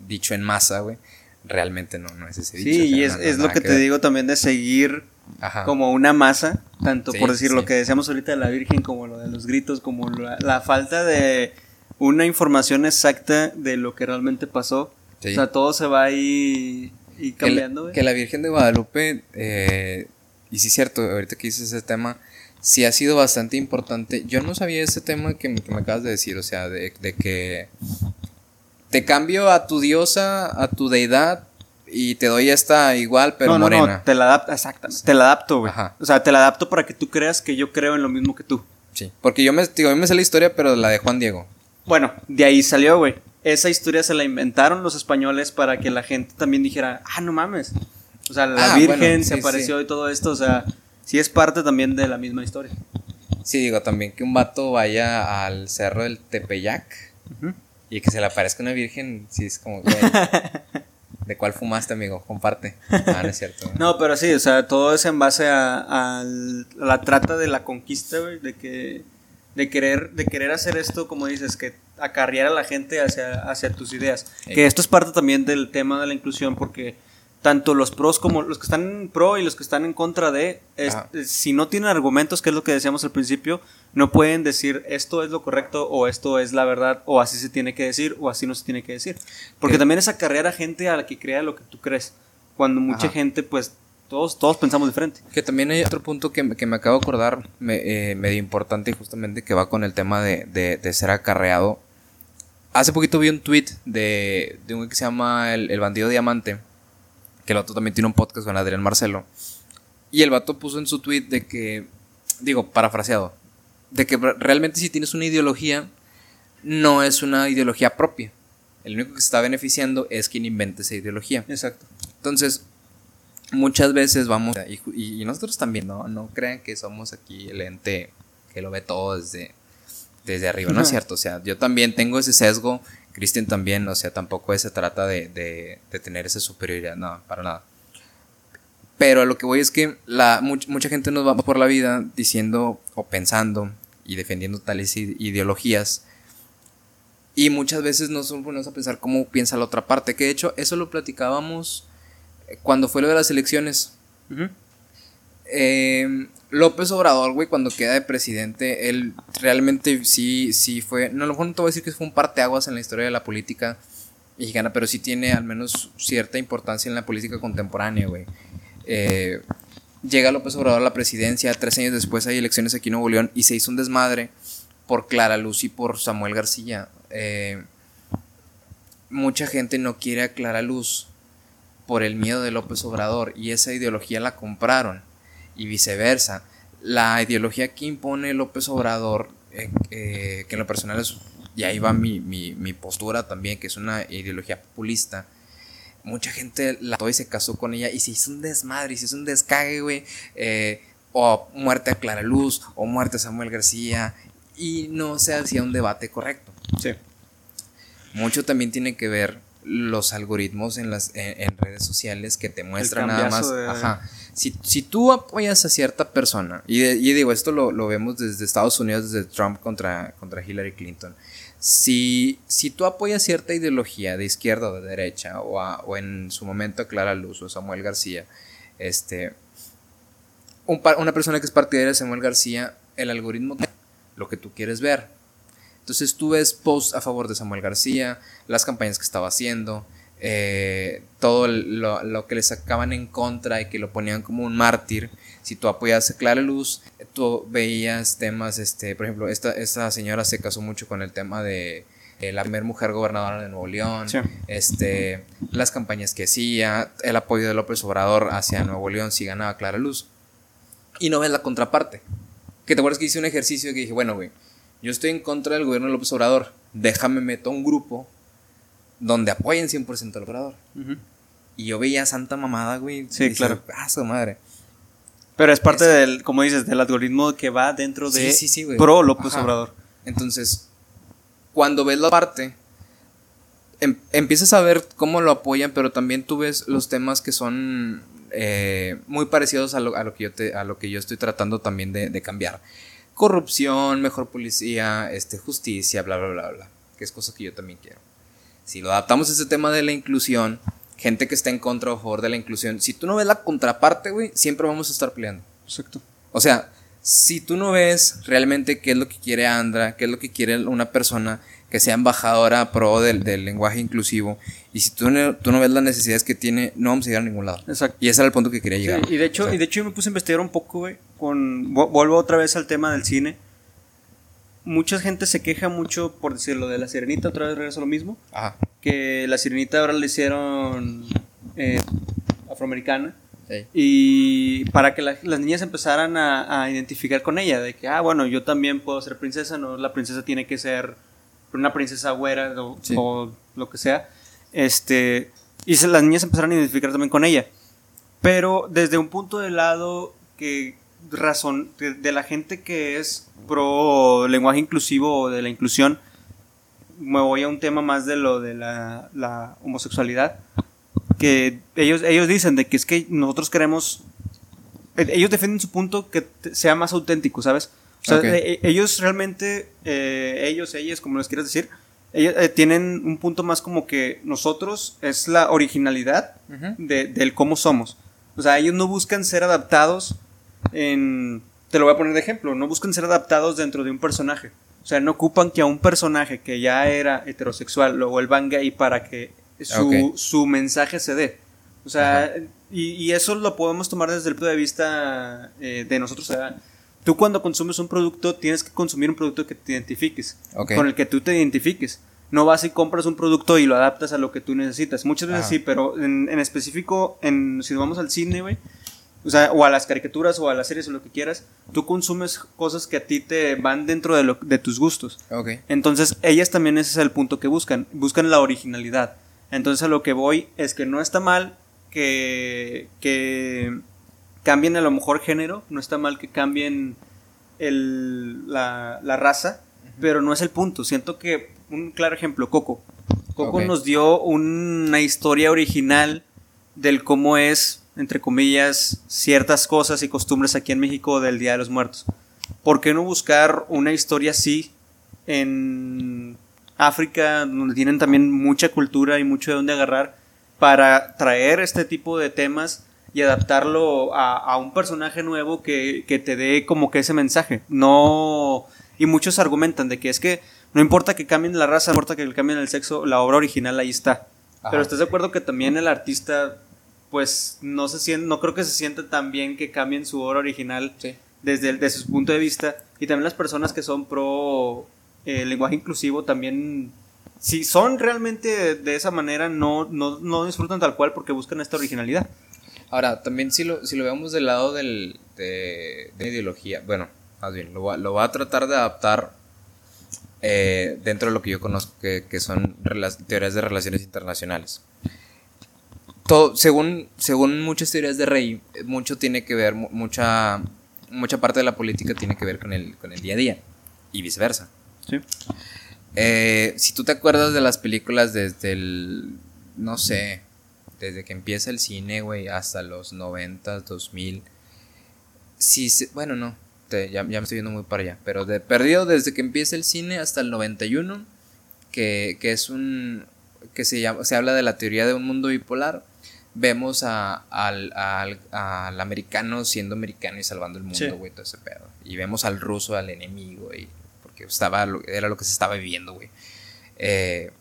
dicho en masa, güey, realmente no, no es ese dicho. Sí, y es, no- no es lo que te ver. digo también de seguir Ajá. como una masa, tanto Sí, por decir sí. lo que decíamos ahorita de la Virgen, como lo de los gritos, como la, la falta de una información exacta de lo que realmente pasó. Sí. O sea, todo se va ahí y Que la-. Que, Virgen de Guadalupe, eh, y sí es cierto, ahorita que dices ese tema, sí ha sido bastante importante. Yo no sabía ese tema que, me- que me acabas de decir, o sea, de, de que te cambio a tu diosa, a tu deidad, y te doy esta igual, pero no, no, morena. no, te la adapto, exacto, te la adapto, güey. O sea, te la adapto para que tú creas que yo creo en lo mismo que tú. Sí, porque yo me, digo, a mí me sé la historia, pero la de Juan Diego. Bueno, de ahí salió, güey. Esa historia se la inventaron los españoles para que la gente también dijera, ah, no mames. O sea, la Ah, Virgen bueno, se sí, apareció y todo esto, o sea, sí es parte también de la misma historia. Sí, digo, también que un vato vaya al cerro del Tepeyac y que se le aparezca una virgen, sí es como, güey, ¿de cuál fumaste, amigo? Comparte. Ah, no es cierto. No, pero sí, o sea, todo es en base a, a la trata de la conquista, güey, de que de querer de querer hacer esto, como dices, que acarrear a la gente hacia, hacia tus ideas. Eh. Que esto es parte también del tema de la inclusión porque tanto los pros como los que están en pro y los que están en contra de, es- Ajá. si no tienen argumentos, que es lo que decíamos al principio, no pueden decir esto es lo correcto o esto es la verdad o así se tiene que decir o así no se tiene que decir. Porque Eh. también es acarrear a gente a la que crea lo que tú crees. Cuando mucha Ajá. gente, pues, todos, todos pensamos diferente. Que también hay otro punto que, me- que me acabo de acordar, me- eh, medio importante y justamente que va con el tema de, de- de ser acarreado. Hace poquito vi un tweet de, de un que se llama el, el Bandido Diamante, que el vato también tiene un podcast con Adrián Marcelo. Y el vato puso en su tweet de que, digo, parafraseado, de que re- realmente si tienes una ideología, no es una ideología propia. El único que se está beneficiando es quien invente esa ideología. Exacto. Entonces, muchas veces vamos, y, y- y nosotros también, ¿no? No crean que somos aquí el ente que lo ve todo desde, desde arriba, no es cierto. O sea, yo también tengo ese sesgo, Cristian también, o sea, tampoco se trata de, de, de tener esa superioridad, no, para nada. Pero a lo que voy es que la, much- mucha gente nos va por la vida diciendo o pensando y defendiendo tales ide- ideologías. Y muchas veces nos ponemos a pensar cómo piensa la otra parte. Que de hecho, eso lo platicábamos cuando fue lo de las elecciones. Eh, López Obrador, güey, cuando queda de presidente, él realmente sí, sí fue. No, a lo mejor no te voy a decir que fue un parteaguas en la historia de la política mexicana, pero sí tiene al menos cierta importancia en la política contemporánea, güey. Eh, llega López Obrador a la presidencia, tres años después hay elecciones aquí en Nuevo León y se hizo un desmadre por Clara Luz y por Samuel García. Eh, mucha gente no quiere a Clara Luz por el miedo de López Obrador y esa ideología la compraron y viceversa. La ideología que impone López Obrador, eh, eh, que en lo personal es, y ahí va mi, mi, mi postura también, que es una ideología populista, mucha gente la y se casó con ella y se hizo un desmadre, y se hizo un descague, güey. eh, o muerte a Clara Luz, o muerte a Samuel García, y no se hacía un debate correcto. Sí. Mucho también tiene que ver los algoritmos en las en, en redes sociales que te muestran nada más. cambiazo de- Ajá. Si, si tú apoyas a cierta persona, y, de- y digo, esto lo, lo vemos desde Estados Unidos, desde Trump contra, contra Hillary Clinton. Si, si tú apoyas cierta ideología de izquierda o de derecha, o, a- o en su momento Clara Luz o Samuel García, este, un par- una persona que es partidaria de Samuel García, el algoritmo te- lo que tú quieres ver. Entonces tú ves posts a favor de Samuel García, las campañas que estaba haciendo, eh, todo lo, lo que le sacaban en contra y que lo ponían como un mártir. Si tú apoyas a Clara Luz, tú veías temas, este, por ejemplo, esta, esta señora se casó mucho con el tema de eh, la primera mujer gobernadora de Nuevo León, Sí. este, las campañas que hacía, el apoyo de López Obrador hacia Nuevo León si ganaba Clara Luz. Y no ves la contraparte. Que te acuerdas que hice un ejercicio que dije, bueno, güey, yo estoy en contra del gobierno de López Obrador. Déjame meto un grupo donde apoyen 100% al Obrador. Y yo veía a Santa Mamada, güey. Sí, claro. Ah, su madre. Pero es parte del, como dices, del algoritmo que va dentro de Sí, sí, sí, güey. pro López Ajá. Obrador. Entonces, cuando ves la parte, em- empiezas a ver cómo lo apoyan, pero también tú ves los temas que son eh, muy parecidos a lo, a lo que yo te, a lo que yo estoy tratando también de, de cambiar. Corrupción, mejor policía, este, justicia, bla, bla, bla, bla. Que es cosa que yo también quiero. Si lo adaptamos a ese tema de la inclusión, gente que está en contra o a favor de la inclusión, si tú no ves la contraparte, güey, siempre vamos a estar peleando. Exacto. O sea, si tú no ves realmente qué es lo que quiere Andra, qué es lo que quiere una persona que sea embajadora pro del, del lenguaje inclusivo, y si tú no, tú no ves las necesidades que tiene, no vamos a llegar a ningún lado. Exacto. Y ese era el punto que quería Sí, llegar. y de hecho, y de hecho yo me puse a investigar un poco, güey, con vu- vuelvo otra vez al tema del cine. Mucha gente se queja mucho por decirlo de la Sirenita, otra vez regreso a lo mismo, Ajá. que la Sirenita ahora le hicieron eh, afroamericana Sí. y para que la- las niñas empezaran a, a identificar con ella, de que, ah, bueno, yo también puedo ser princesa, no la princesa tiene que ser una princesa güera o, Sí. o lo que sea. Este, y se- las niñas empezaron a identificar también con ella. Pero desde un punto de lado que razón de, de la gente que es pro lenguaje inclusivo o de la inclusión, me voy a un tema más de lo de la, la homosexualidad, que ellos, ellos dicen de que es que nosotros queremos, eh, ellos defienden su punto que sea más auténtico, ¿sabes? O sea, Ok. eh, ellos realmente, eh, ellos, ellas, como les quieras decir, ellos eh, tienen un punto más como que nosotros es la originalidad de, del cómo somos. O sea, ellos no buscan ser adaptados en... Te lo voy a poner de ejemplo, no buscan ser adaptados dentro de un personaje. O sea, no ocupan que a un personaje que ya era heterosexual lo vuelvan gay para que su, su mensaje se dé. O sea, y, y eso lo podemos tomar desde el punto de vista eh, de nosotros. O sea, tú cuando consumes un producto tienes que consumir un producto que te identifiques, Ok. con el que tú te identifiques. No vas y compras un producto y lo adaptas a lo que tú necesitas. Muchas veces Ajá. sí, pero en, en específico, en, si nos vamos al cine, güey, o sea, o a las caricaturas o a las series o lo que quieras, tú consumes cosas que a ti te van dentro de, lo, de tus gustos. Ok. Entonces, ellas también ese es el punto que buscan, buscan la originalidad. Entonces, a lo que voy es que no está mal que, que cambien a lo mejor género, no está mal que cambien el, la, la raza, pero no es el punto. Siento que, un claro ejemplo, Coco. Coco nos dio una historia original del cómo es, entre comillas, ciertas cosas y costumbres aquí en México del Día de los Muertos. ¿Por qué no buscar una historia así en África, donde tienen también mucha cultura y mucho de dónde agarrar, para traer este tipo de temas y adaptarlo a, a un personaje nuevo que, que te dé como que ese mensaje? No. Y muchos argumentan de que es que no importa que cambien la raza, no importa que cambien el sexo, la obra original ahí está. Ajá. Pero estás de acuerdo que también el artista, pues no se siente, no creo que se sienta tan bien que cambien su obra original Sí. desde, el- desde su punto de vista. Y también las personas que son pro eh, lenguaje inclusivo también, si son realmente de, de esa manera, no, no, no disfrutan tal cual porque buscan esta originalidad. Ahora, también si lo, si lo vemos del lado del, de, de ideología, bueno, más bien, lo, lo voy a tratar de adaptar eh, dentro de lo que yo conozco, que, que son teorías de relaciones internacionales. Todo, según, según muchas teorías de Rey, mucho tiene que ver, mu- mucha, mucha parte de la política tiene que ver con el, con el día a día y viceversa. Sí. Eh, si tú te acuerdas de las películas desde el, no sé, desde que empieza el cine, güey, hasta los 90, 2000. Sí, bueno, no, te- ya, ya me estoy yendo muy para allá, pero de perdido desde que empieza el cine hasta el 91, que, que es un, que se, llama, se habla de la teoría de un mundo bipolar. Vemos a- al, al- al americano siendo americano y salvando el mundo, güey, todo ese pedo. Y vemos al ruso, al enemigo, y porque estaba, era lo que se estaba viviendo, güey. Eh,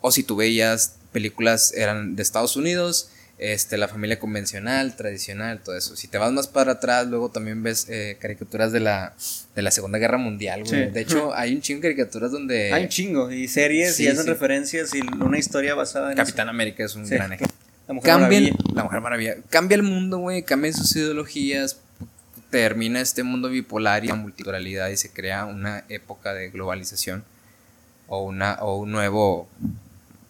o si tú veías películas, eran de Estados Unidos, este, la familia convencional, tradicional, todo eso. Si te vas más para atrás, luego también ves eh, caricaturas de la, de la Segunda Guerra Mundial, güey. Sí. De hecho, hay un chingo de caricaturas donde Hay un chingo, y series, sí, y hacen sí. referencias, y una historia basada en Capitán América es un gran ejemplo. La Mujer Cambian, Maravilla. la Mujer Maravilla. Cambia el mundo, güey. Cambian sus ideologías. Termina este mundo bipolar y la multiculturalidad y se crea una época de globalización. O, una, o un nuevo.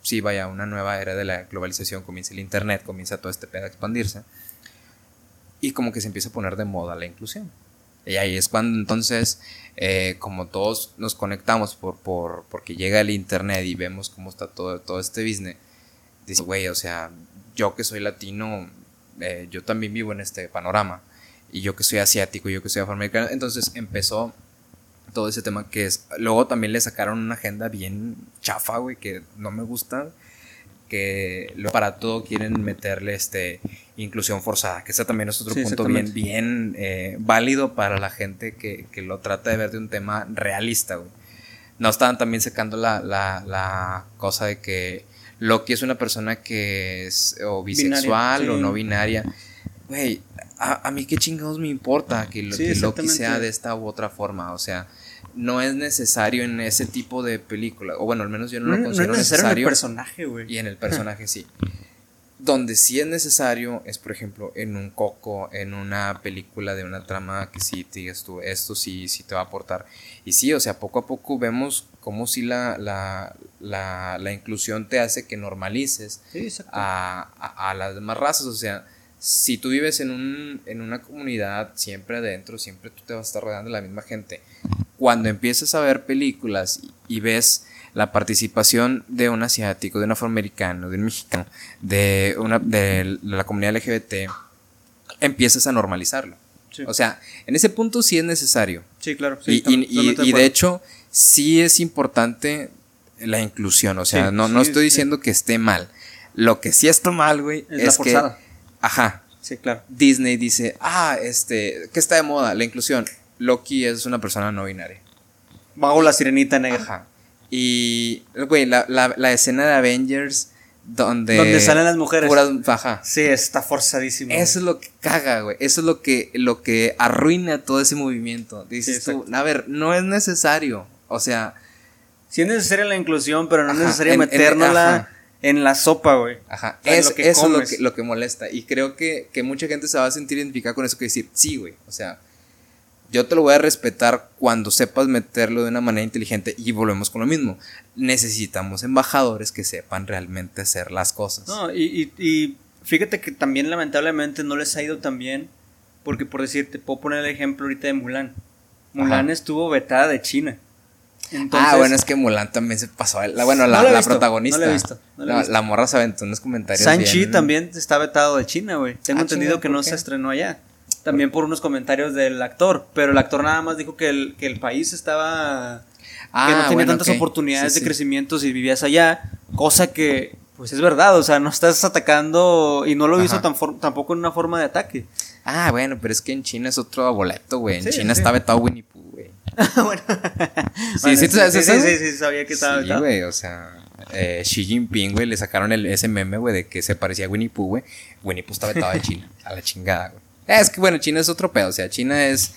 Sí, vaya, una nueva era de la globalización. Comienza el internet, comienza todo este pedo a expandirse. Y como que se empieza a poner de moda la inclusión. Y ahí es cuando entonces, eh, como todos nos conectamos por, por, porque llega el internet y vemos cómo está todo, todo este business, dice, güey, o sea, yo que soy latino, eh, yo también vivo en este panorama. Y yo que soy asiático, yo que soy afroamericano. Entonces empezó todo ese tema que es. Luego también le sacaron una agenda bien chafa, güey, que no me gusta. Que lo- para todo quieren meterle este inclusión forzada. Que ese también es otro Sí, punto bien, eh, válido para la gente que, que lo trata de ver de un tema realista, güey. No estaban también sacando la, la, la cosa de que Loki es una persona que es o bisexual Binaria, o no binaria. Güey, a, a mí qué chingados me importa que, lo, Sí, que Loki sea de esta u otra forma. O sea, no es necesario en ese tipo de película. O bueno, al menos yo no, No, lo no es considero necesario en el personaje, güey. Y en el personaje sí. Donde sí es necesario es, por ejemplo, en un coco, en una película de una trama que sí te digas tú, esto sí, sí te va a aportar. Y sí, o sea, poco a poco vemos cómo sí la, la, la, la inclusión te hace que normalices Sí, exacto. a, a- a las demás razas. O sea, si tú vives en, un, en una comunidad siempre adentro, siempre tú te vas a estar rodeando de la misma gente. Cuando empiezas a ver películas y, ves la participación de un asiático, de un afroamericano, de un mexicano, de, una, de la comunidad LGBT, empiezas a normalizarlo. Sí. O sea, en ese punto sí es necesario. Sí, claro. Y- Sí, y, y- totalmente y de hecho, sí es importante la inclusión. O sea, Sí, no, no estoy diciendo que esté mal. Lo que sí está mal, güey, Es es, la que. forzada. Ajá. Sí, claro. Disney dice, ah, este, ¿qué está de moda? La inclusión. Loki es una persona no binaria. Bajo la sirenita negra. Ajá. Y, güey, la, la, la escena de Avengers donde... Donde salen las mujeres. puras- ajá. Sí, está forzadísimo. Eso es lo que caga, güey. Eso es lo que, lo que arruina todo ese movimiento. Dices Sí, tú, a ver, no es necesario. O sea, Sí es necesaria la inclusión, pero no es necesario en- metérnosla en la sopa, güey. ajá. O sea, es- lo que eso es lo que, lo que molesta. Y creo que, que mucha gente se va a sentir identificada con eso que decir, sí, güey. O sea, yo te lo voy a respetar cuando sepas meterlo de una manera inteligente. Y volvemos con lo mismo. Necesitamos embajadores que sepan realmente hacer las cosas. No, y, y, y fíjate que también lamentablemente no les ha ido tan bien, porque por decirte, puedo poner el ejemplo ahorita de Mulan. Mulan Ajá. estuvo vetada de China. Entonces, ah, bueno, es que Mulan también se pasó. a- La, bueno, la, No la la protagonista. no la he visto, no la he la, visto. la morra se aventó unos comentarios. Sanchi bien- también está vetado de China, güey. Tengo Ah, entendido que ¿por no qué? se estrenó allá. También por unos comentarios del actor, pero el actor nada más dijo que el, que el país estaba Ah, que no tenía bueno, tantas oportunidades Sí, de sí. crecimiento si vivías allá, cosa que pues es verdad, o sea, no estás atacando y no lo hizo Ajá. tan for- tampoco en una forma de ataque. Ah, bueno, pero es que en China es otro boleto, güey. En Sí, China sí. está vetado Winnie Pooh, güey. bueno. Sí, sí, sí, sí, sí, sí, sabía que estaba Sí, vetado. güey, o sea, eh, Xi Jinping, güey, le sacaron el, ese meme, güey, de que se parecía a Winnie Pooh, güey. Winnie Pooh está vetado de China, a la chingada, güey. Es que, bueno, China es otro pedo, o sea, China es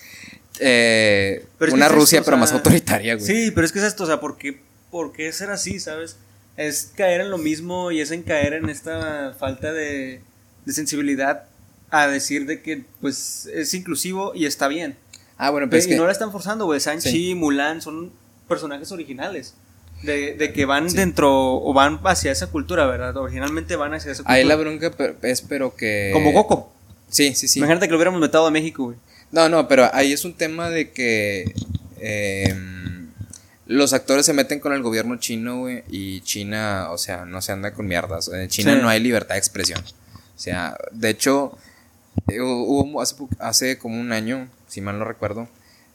eh, Pero es que una es Rusia, esto, o pero sea, más autoritaria, güey. Sí, pero es que es esto, o sea, ¿por qué, por qué ser así, sabes? Es caer en lo mismo y es en caer en esta falta de, de sensibilidad a decir de que pues es inclusivo y está bien. Ah, bueno, pero es y que... no la están forzando, güey. Sanchi, Sí. Mulan son personajes originales. De, de que van Sí. dentro o van hacia esa cultura, ¿verdad? Originalmente van hacia esa cultura. Ahí la bronca es, pero que... Como Goku. Sí, sí, sí. Imagínate que lo hubiéramos vetado a México, güey. No, no, pero ahí es un tema de que eh, los actores se meten con el gobierno chino, güey, y China, o sea, no se anda con mierdas. En China Sí. no hay libertad de expresión. O sea, de hecho, eh, hubo hace, hace como un año, si mal no recuerdo,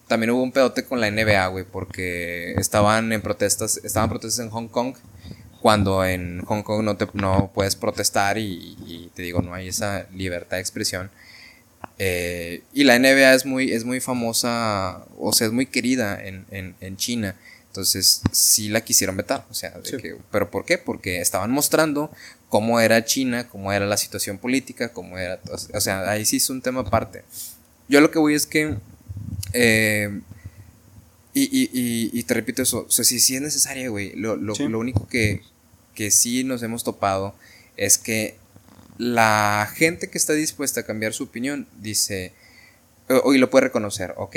también hubo un pedote con la NBA, güey, porque estaban en protestas, estaban protestas en Hong Kong, cuando en Hong Kong no, te, no puedes protestar y, y te digo, no hay esa libertad de expresión. Eh, y la NBA es muy, es muy famosa, o sea, es muy querida en, en, en China. Entonces, sí la quisieron vetar. O sea, de Sí. que- ¿pero por qué? Porque estaban mostrando cómo era China, cómo era la situación política, cómo era. O sea, ahí sí es un tema aparte. Yo lo que voy es que. eh, y, y, y, y te repito eso, o sea, sí, sí es necesaria, güey. Lo, lo, Sí. lo único que, que sí nos hemos topado es que la gente que está dispuesta a cambiar su opinión dice, y lo puede reconocer, ok,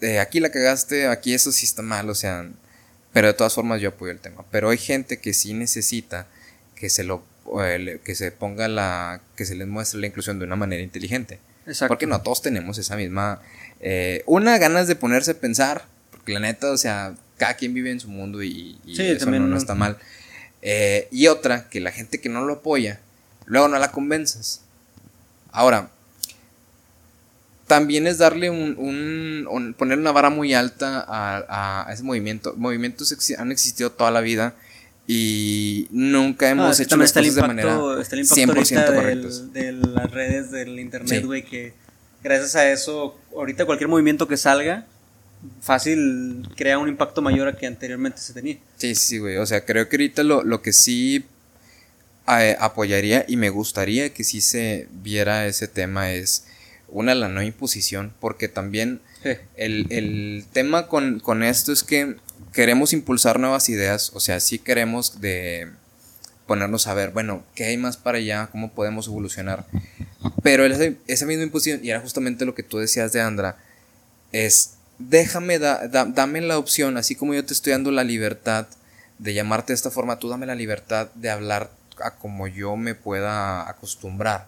eh, aquí la cagaste, aquí eso sí está mal, o sea, pero de todas formas yo apoyo el tema. Pero hay gente que sí necesita que se lo que se ponga la que se les muestre la inclusión de una manera inteligente. Exacto. Porque no todos tenemos esa misma eh, una ganas de ponerse a pensar, porque la neta, o sea, cada quien vive en su mundo y, y Sí, eso también no, no no- está mal. Eh, y otra, que la gente que no lo apoya, luego no la convences. Ahora, también es darle un, un- un- poner una vara muy alta a, a- ese movimiento. Movimientos han existido toda la vida y nunca hemos que hecho las cosas de impacto, manera está el impacto 100% ahorita correctas. del- de las redes, del internet, Sí. güey, que gracias a eso, ahorita cualquier movimiento que salga, fácil crea un impacto mayor a que anteriormente se tenía. Sí, sí, güey. O sea, creo que ahorita lo, lo que sí eh, apoyaría y me gustaría que sí se viera ese tema es una, la no imposición, porque también el, el tema con, con esto es que queremos impulsar nuevas ideas, o sea, sí queremos de ponernos a ver, bueno, ¿qué hay más para allá? ¿Cómo podemos evolucionar? Pero ese- esa misma imposición, y era justamente lo que tú decías de Andra, es déjame, da- da- dame la opción, así como yo te estoy dando la libertad de llamarte de esta forma, tú dame la libertad de hablar a como yo me pueda acostumbrar.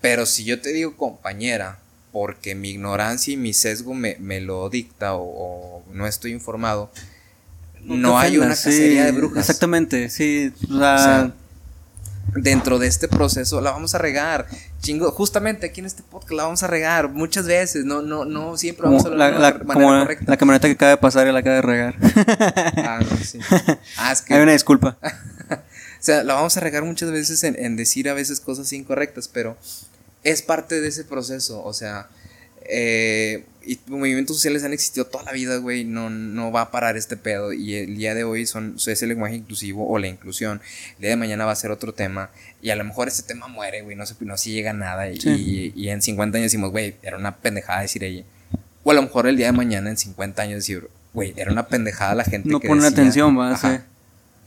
Pero si yo te digo compañera, porque mi ignorancia y mi sesgo me, me lo dicta o, o no estoy informado, no, hay una sí, cacería de brujas. Exactamente, sí. O sea, dentro de este proceso la vamos a regar. Chingo, justamente aquí en este podcast la vamos a regar muchas veces. No, no, no siempre vamos a Como la, la- como la camioneta que acaba de pasar y la acaba de regar. Ah, no, sí. Ah, es que. Hay una disculpa. O sea, la vamos a regar muchas veces en, en decir a veces cosas incorrectas, pero es parte de ese proceso. O sea, eh, y movimientos sociales han existido toda la vida, güey. No, no va a parar este pedo. Y el día de hoy son, es el lenguaje inclusivo o la inclusión. El día de mañana va a ser otro tema. Y a lo mejor este tema muere, güey. No se, no se llega a nada. Y, Sí. y, y en 50 años decimos, güey, era una pendejada decir ella. O a lo mejor el día de mañana, en 50 años, decir, güey, era una pendejada la gente. No que ponen decía- atención, va, Ajá sí.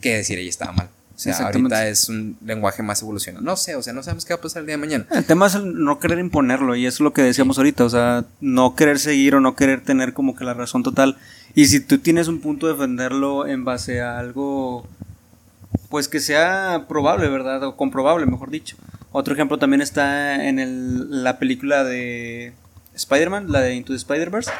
que decir ella estaba mal. O sea, ahorita es un lenguaje más evolucionado. No sé, o sea, no sabemos qué va a pasar el día de mañana. El tema es el no querer imponerlo y es lo que decíamos ahorita, o sea, no querer seguir o no querer tener como que la razón total. Y si tú tienes un punto de defenderlo en base a algo, pues que sea probable, ¿verdad? O comprobable, mejor dicho. Otro ejemplo también está en el- la película de Spider-Man, la de Into the Spider-Verse.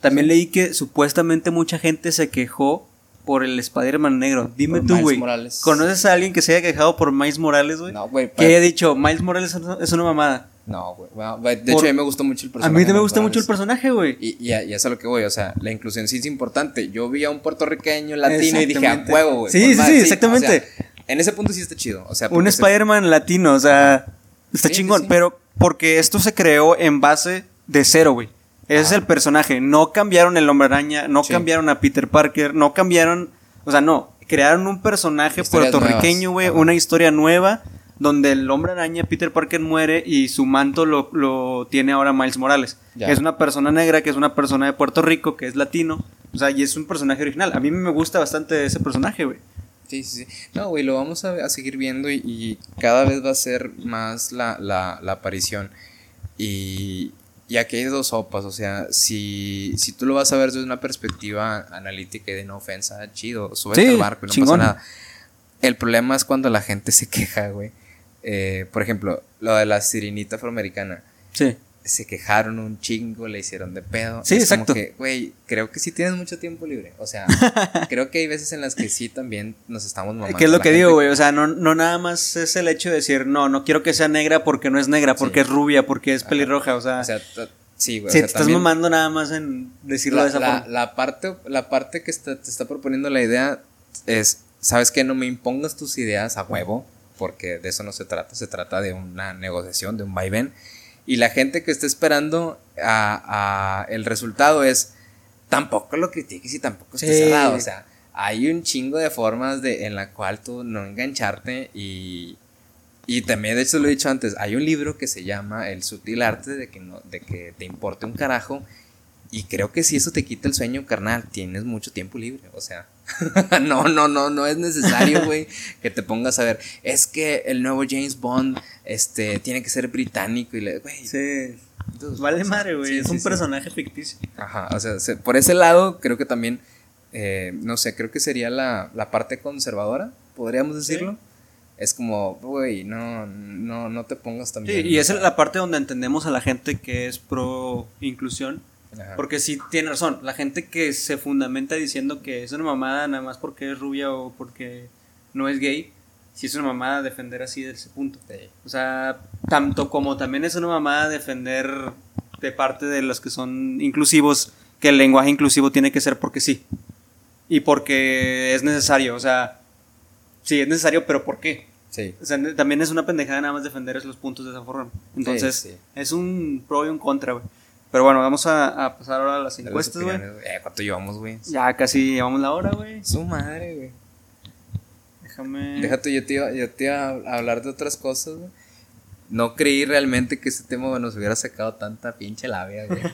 También leí que supuestamente mucha gente se quejó por el Spider-Man negro. Dime Por tú, güey. ¿Conoces a alguien que se haya quejado por Miles Morales, güey? No, güey. que haya dicho, Miles Morales es una- mamada. No, güey. Bueno, de Por- hecho, a mí me gustó mucho el A personaje. mí también me gusta mucho el personaje, güey. Y, y, a- y es a lo que voy, o sea, la inclusión sí es importante. Yo vi a un puertorriqueño latino y dije, a huevo, güey. Sí, sí, madre, sí, o exactamente. sea, en ese punto sí está chido. O sea, Un se- Spider-Man latino, o sea, está Sí, sí, chingón. sí. Pero porque esto se creó en base de cero, güey. Ese es el personaje. No cambiaron el hombre araña, no Sí. cambiaron a Peter Parker, no cambiaron. O sea, no. Crearon un personaje Historias puertorriqueño, güey. Una historia nueva. Donde el hombre araña, Peter Parker, muere y su manto lo, lo tiene ahora Miles Morales. Ya. Que es una persona negra, que es una persona de Puerto Rico, que es latino. O sea, y es un personaje original. A mí me gusta bastante ese personaje, güey. Sí, sí, sí. No, güey, lo vamos a, a seguir viendo y, y cada vez va a ser más la, la, la aparición. Y, y aquí hay dos sopas, o sea, si, si tú lo vas a ver desde una perspectiva analítica y de no ofensa, chido, súbete Sí, al barco y no chingón. pasa nada. El problema es cuando la gente se queja, güey. Eh, por ejemplo, lo de la sirenita afroamericana. Sí. Se quejaron un chingo, le hicieron de pedo. Sí, Es como exacto. que, güey, creo que sí tienes mucho tiempo libre. O sea, creo que hay veces en las que sí también nos estamos mamando. ¿Qué es lo que gente- digo, güey? O sea, no, no nada más es el hecho de decir, no, no quiero que sea negra porque no es negra, porque Sí. es rubia, porque es Ajá. pelirroja. O sea, O sea, t- sí, güey. o sea, te estás mamando nada más en decirlo la, de esa la- forma. la parte, la parte que está- te está proponiendo la idea es, ¿sabes qué? No me impongas tus ideas a huevo, porque de eso no se trata. Se trata de una negociación, de un vaivén. Y la gente que está esperando a, a el resultado es, tampoco lo critiques y tampoco estés Sí. cerrado. O sea, hay un chingo de formas de, en la cual tú no engancharte y... Y también, de hecho, lo he dicho antes, hay un libro que se llama El sutil arte de que, no, de que te importe un carajo. Y creo que si eso te quita el sueño, carnal, tienes mucho tiempo libre. O sea, no, no, no, no es necesario, güey, que te pongas a ver. Es que el nuevo James Bond, este, tiene que ser británico y le, güey. Sí. Vale o sea, madre, güey. sí, es sí, un sí. personaje ficticio. Ajá, o sea, se- por ese lado, creo que también, eh, no sé, creo que sería la, la parte conservadora, podríamos decirlo. Es como, güey, no, no, no te pongas Sí, también. y esa es la parte donde entendemos a la gente que es pro inclusión. Ajá. Porque sí, tiene razón. La gente que se fundamenta diciendo que es una mamada nada más porque es rubia o porque no es gay, sí es una mamada defender así de ese punto. Sí. O sea, tanto como también es una mamada defender de parte de los que son inclusivos que el lenguaje inclusivo tiene que ser porque sí. Y porque es necesario. O sea, sí, es necesario, pero ¿por qué? Sí. O sea, ne- también es una pendejada nada más defender esos puntos de esa forma. Entonces, sí. es un pro y un contra, güey. Pero bueno, vamos a, a pasar ahora a las encuestas, güey. Eh, ¿Cuánto llevamos, güey? Ya casi llevamos la hora, güey. Su madre, güey. Déjame. Déjate, yo te, iba, yo te iba a hablar de otras cosas, güey. No creí realmente que este tema nos hubiera sacado tanta pinche labia, güey.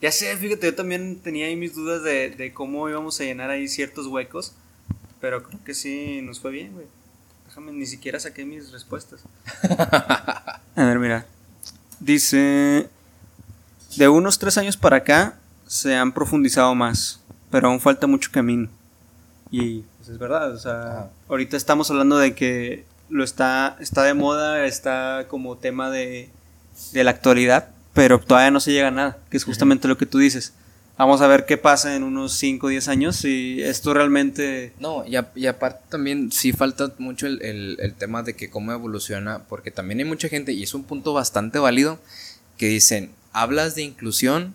Ya sé, fíjate, yo también tenía ahí mis dudas de, de cómo íbamos a llenar ahí ciertos huecos. Pero creo que sí nos fue bien, güey. Déjame, ni siquiera saqué mis respuestas. a ver, mira. Dice. De unos tres años para acá se han profundizado más. Pero aún falta mucho camino. Y pues es verdad, o sea, Ajá. ahorita estamos hablando de que lo está, está de moda, está como tema de, de la actualidad, pero todavía no se llega a nada, que es justamente lo que tú dices. Vamos a ver qué pasa en unos 5 o 10 años si esto realmente... No, y, a- y aparte también sí falta mucho el, el- el tema de que cómo evoluciona, porque también hay mucha gente, y es un punto bastante válido, que dicen, hablas de inclusión,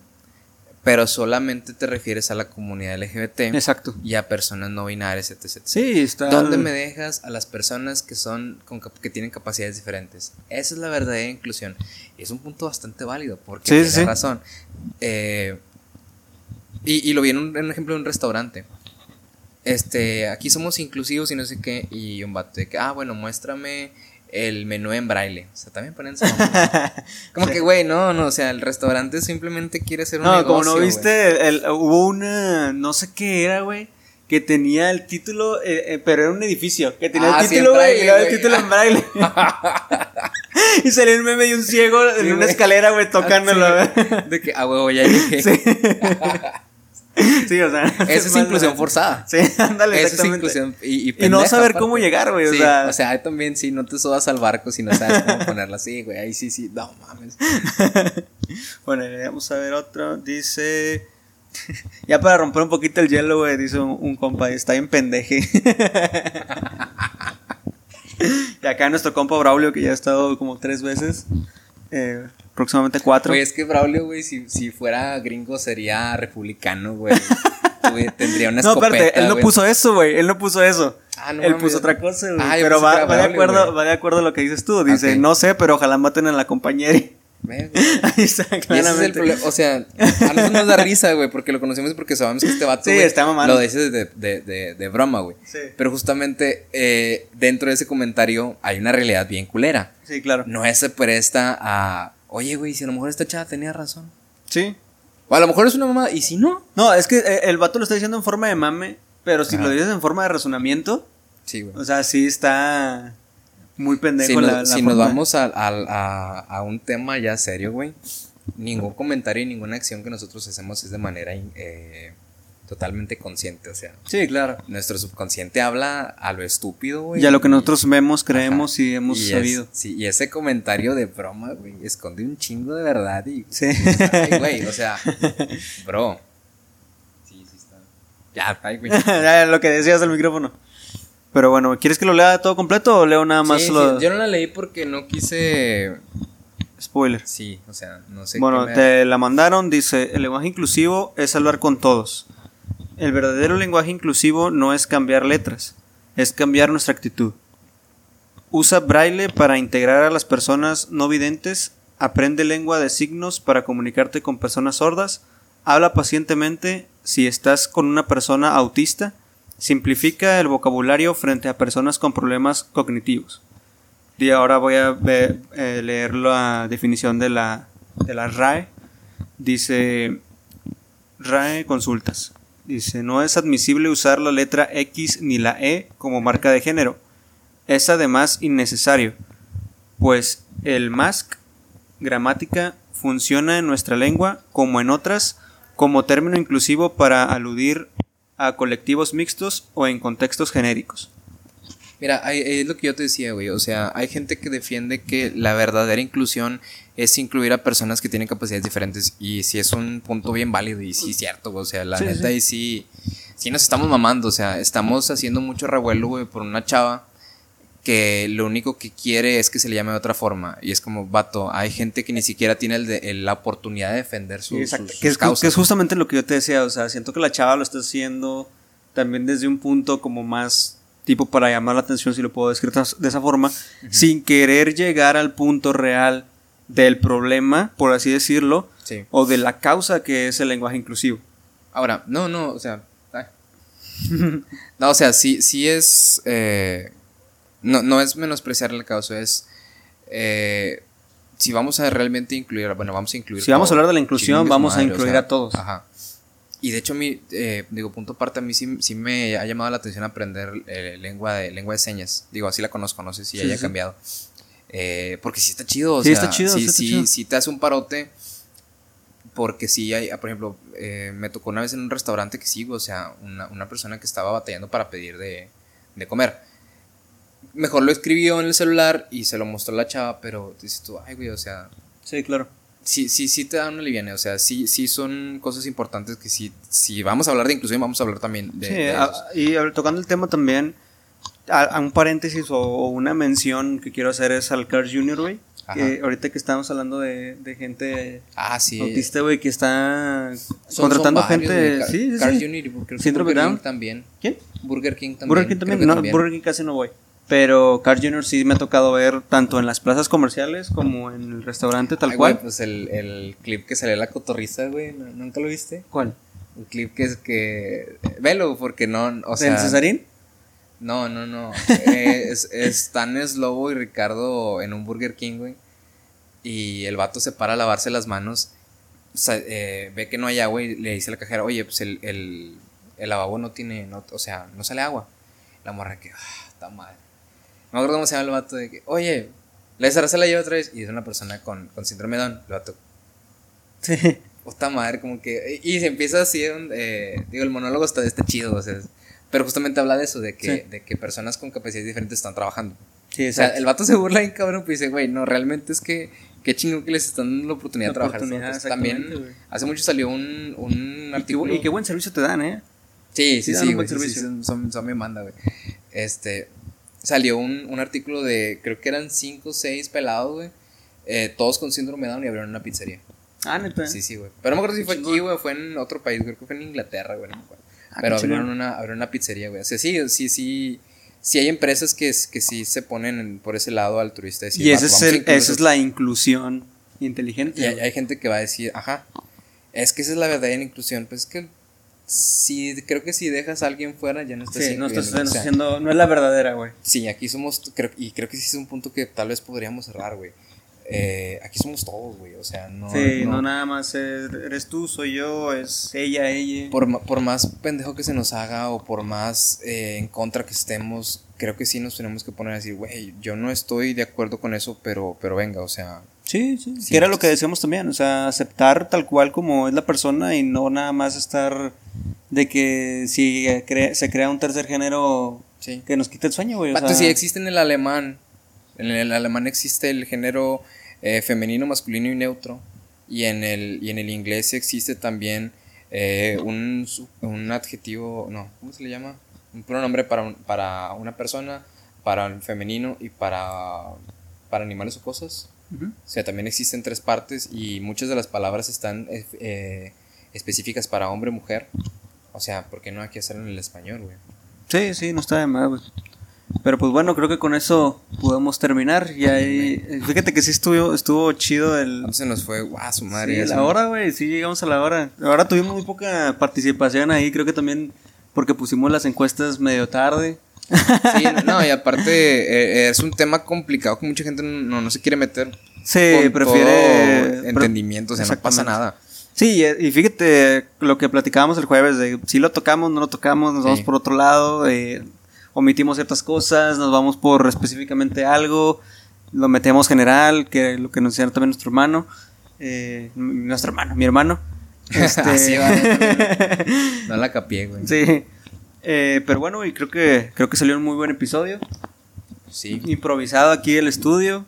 pero solamente te refieres a la comunidad LGBT Exacto. y a personas no binarias, etc. etc. Sí, está... ¿Dónde me dejas a las personas que son con cap- que tienen capacidades diferentes? Esa es la verdadera inclusión. Y es un punto bastante válido, porque Sí, tiene sí, sí. razón. Eh, y, y lo vi en un, en un ejemplo de un restaurante. Este, aquí somos inclusivos y no sé qué. Y un vato de que, ah, bueno, muéstrame el menú en braille. O sea, también ponen su. Como que, güey, no, no, o sea, el restaurante simplemente quiere hacer un No, negocio. como no viste, el- hubo una, no sé qué era, güey, que tenía el título, eh, eh, pero era un edificio, que tenía Ah, el sí, en título, güey, y braille, luego el título en braille. y salió un meme y un ciego en Sí, una escalera, güey, tocándolo. Ah, sí, De que, ah, huevo, ya llegué. Sí. Sí, o sea. Eso es inclusión forzada. Sí, ándale, Eso es exactamente. inclusión. Y, y, Y no saber aparte. cómo llegar, güey, o Sí, sea. o sea, ahí también, si no te subas al barco, si no sabes cómo ponerla así, güey. Ahí sí, sí, no mames. Bueno, vamos a ver otro. Dice. ya para romper un poquito el hielo, güey, dice un, un compa, está bien pendeje. y acá nuestro compa Braulio, que ya ha estado como tres veces. eh, próximamente cuatro. Güey, es que Braulio, güey, si, si fuera gringo sería republicano, güey. Güey, Tendría una no, escopeta, espérate, él no puso eso, güey. Él no puso eso. Ah, no él puso otra cosa, güey. Ah, pero pensé va, de acuerdo, va de acuerdo a lo que dices tú. Dice, no sé, pero ojalá maten a la compañera. Ahí está, Y ese es el claramente. problema, o sea, a nosotros nos da risa, güey, porque lo conocemos porque sabemos que este vato, Sí, está mamando. lo dice de, de, de, de broma, güey. Sí. Pero justamente eh, dentro de ese comentario hay una realidad bien culera. Sí, claro. No se presta a, oye, güey, si a lo mejor esta chava tenía razón. Sí. O a lo mejor es una mamá, y si no. No, es que eh, el vato lo está diciendo en forma de mame, pero si Ajá. lo dices en forma de razonamiento, Sí, güey. o sea, sí está muy pendejo Si, nos, la, la si nos vamos a, a, a- a un tema ya serio, güey, ningún comentario y ninguna acción que nosotros hacemos es de manera eh, totalmente consciente. O sea, Sí, claro. nuestro subconsciente habla a lo estúpido, güey. Ya lo que y- nosotros vemos, creemos Ajá. y hemos es- sabido. sí, y ese comentario de broma, güey, esconde un chingo de verdad y... Sí. Güey, o sea, bro. Sí, sí está. Ya, ay, güey. Ya, lo que decías del micrófono. Pero bueno, ¿quieres que lo lea todo completo o leo nada más Sí, sí, los Yo no la leí porque no quise... spoilers? Sí, o sea, no sé Bueno, qué me- te la mandaron, dice, el lenguaje inclusivo es hablar con todos. El verdadero lenguaje inclusivo no es cambiar letras, es cambiar nuestra actitud. Usa braille para integrar a las personas no videntes, aprende lengua de signos para comunicarte con personas sordas, habla pacientemente si estás con una persona autista, simplifica el vocabulario frente a personas con problemas cognitivos. Y ahora voy a eh, leer la definición de la, de la RAE. Dice, RAE consultas. Dice, no es admisible usar la letra X ni la E como marca de género. Es además innecesario, pues el mask, gramática, funciona en nuestra lengua como en otras como término inclusivo para aludir a colectivos mixtos o en contextos genéricos. Mira, es lo que yo te decía, güey. O sea, hay gente que defiende que la verdadera inclusión es incluir a personas que tienen capacidades diferentes. Y sí es un punto bien válido y sí es cierto, güey. O sea, la Sí, neta, sí. y sí, sí nos estamos mamando. O sea, estamos haciendo mucho revuelo, güey, por una chava que lo único que quiere es que se le llame de otra forma. Y es como, vato, hay gente que ni siquiera tiene el de- el- la oportunidad de defender sus, Exacto, sus- que, es, sus causas. que es justamente lo que yo te decía, o sea, siento que la chava lo está haciendo también desde un punto como más tipo para llamar la atención, si lo puedo describir de esa forma, sin querer llegar al punto real del problema, por así decirlo, Sí. o de la causa que es el lenguaje inclusivo. Ahora, no, no, o sea. no, o sea, sí, sí es. eh, no, no es menospreciar la causa, es. eh, si vamos a realmente incluir. Bueno, vamos a incluir. Si vamos a hablar de la inclusión, vamos a o incluir sea, a todos. Ajá. Y de hecho, mí, eh, digo, punto aparte, a mí sí, sí me ha llamado la atención aprender eh, lengua, de, lengua de señas. Digo, así la conozco, no sé si Sí, haya cambiado. Eh, porque sí está chido, o Sí, sea, está chido, sí, sí está sí, chido. sí te hace un parote. Porque sí hay, ah, por ejemplo, eh, me tocó una vez en un restaurante que sí, o sea, una, una persona que estaba batallando para pedir de, de comer. Mejor lo escribió en el celular y se lo mostró a la chava, pero dices tú, ay, güey, o sea, Sí, claro. sí, sí, sí te dan una liviana. O sea, sí, sí son cosas importantes que sí, si vamos a hablar de inclusión, vamos a hablar también de. Sí, de a- ellos. y a- tocando el tema también, a, a un paréntesis o, o una mención que quiero hacer es al Cars Junior, güey. Que ahorita que estamos hablando de, de gente Ah, sí. autista, güey, que está Son- contratando son varios, gente. Car- sí, sí, Cars sí. Junior y Burger King también. ¿Quién? Burger King también. Burger King también. No, Burger King casi no voy. Pero Cars Junior sí me ha tocado ver tanto en las plazas comerciales como en el restaurante, tal Ay, cual. güey, pues el, el clip que salió la cotorriza, güey, ¿no- ¿nunca lo viste? ¿Cuál? El clip que es que... Velo, porque no, o sea... ¿Del Cesarín? No, no, no. Eh, es, están Slobo y Ricardo en un Burger King, güey. Y el vato se para a lavarse las manos. o sea, eh, ve que no hay agua y le dice a la cajera, oye, pues el, el, el lavabo no tiene, no, o sea, no sale agua. La morra que, ah, está mal. No me acuerdo cómo se llama el vato de que, oye, la Sara se la lleva otra vez. Y es una persona con, con síndrome de Down. El vato, Sí. puta madre, como que. Y se empieza así, un, eh, digo, el monólogo está, está chido, o sea. Pero justamente habla de eso, de que, Sí. de que personas con capacidades diferentes están trabajando. Sí, O sea, el vato se burla bien cabrón, pues dice, güey, no, realmente es que qué chingón que les están dando la oportunidad de trabajar. oportunidad, también, güey. hace mucho salió un, un Y artículo. y qué buen servicio te dan, ¿eh? Sí, Sí, sí, güey. buen sí, sí, son, son, son mi manda, güey. Este, salió un, un artículo de, creo que eran 5 o 6 pelados, güey. eh, todos con síndrome de Down y abrieron una pizzería. Ah, neta. Sí, sí, güey. Pero no me acuerdo si fue aquí, güey, fue en otro país. Creo que fue en Inglaterra, güey, no me acuerdo. Ah, Pero abrieron una, abrieron una pizzería, güey. O sea, sí, sí, sí. Sí hay empresas que, que sí se ponen en- por ese lado altruista. decir, Y "Va, ese es el- esa es eso". la inclusión inteligente. Y hay, gente que va a decir, ajá, es que esa es la verdadera inclusión. Pues es que si, creo que si dejas a alguien fuera ya no estás Sí, no estás o sea, haciendo, no es la verdadera, güey. Sí, aquí somos, creo, y creo que sí es un punto que tal vez podríamos cerrar, güey. Eh, aquí somos todos, güey, o sea, no... sí, no, nada más es- eres tú, soy yo, es ella, ella. Por, por más pendejo que se nos haga o por más eh, en contra que estemos, creo que sí nos tenemos que poner a decir, güey, yo no estoy de acuerdo con eso, pero, pero venga, o sea, Sí, sí, Sí, que era lo que entonces- decíamos también, o sea, aceptar tal cual como es la persona y no nada más estar de que si cre- se crea un tercer género sí. que nos quite el sueño, güey. o sea, sí existe en el alemán. En el alemán existe el género eh, femenino, masculino y neutro. Y en el, y en el inglés existe también eh, un, un adjetivo, no, ¿cómo se le llama? Un pronombre para, un- para una persona, para el femenino y para, para animales o cosas. ujú. O sea, también existen tres partes y muchas de las palabras están eh, eh, específicas para hombre mujer. O sea, ¿por qué no hay que hacerlo en el español, güey? Sí, sí, no está de más, güey. Pero pues bueno, creo que con eso podemos terminar. Y ahí, eh, fíjate que sí estuvo, estuvo chido el... Entonces se nos fue, guau, su madre. Sí, la hora, güey, sí llegamos a la hora. Ahora tuvimos muy poca participación ahí, creo que también porque pusimos las encuestas medio tarde. Sí, no, y aparte eh, es un tema complicado que mucha gente no, no se quiere meter. Sí, prefiere... entendimiento, o sea, no pasa nada. Sí, y y fíjate lo que platicábamos el jueves, de si lo tocamos, no lo tocamos, nos Sí. vamos por otro lado, eh, omitimos ciertas cosas, nos vamos por específicamente algo, lo metemos general, que lo que nos decía también nuestro hermano, eh, nuestro hermano, mi hermano. Este, Así va, No la capié, güey. sí, eh, pero bueno, y creo que, creo que salió un muy buen episodio, Sí. improvisado aquí el estudio.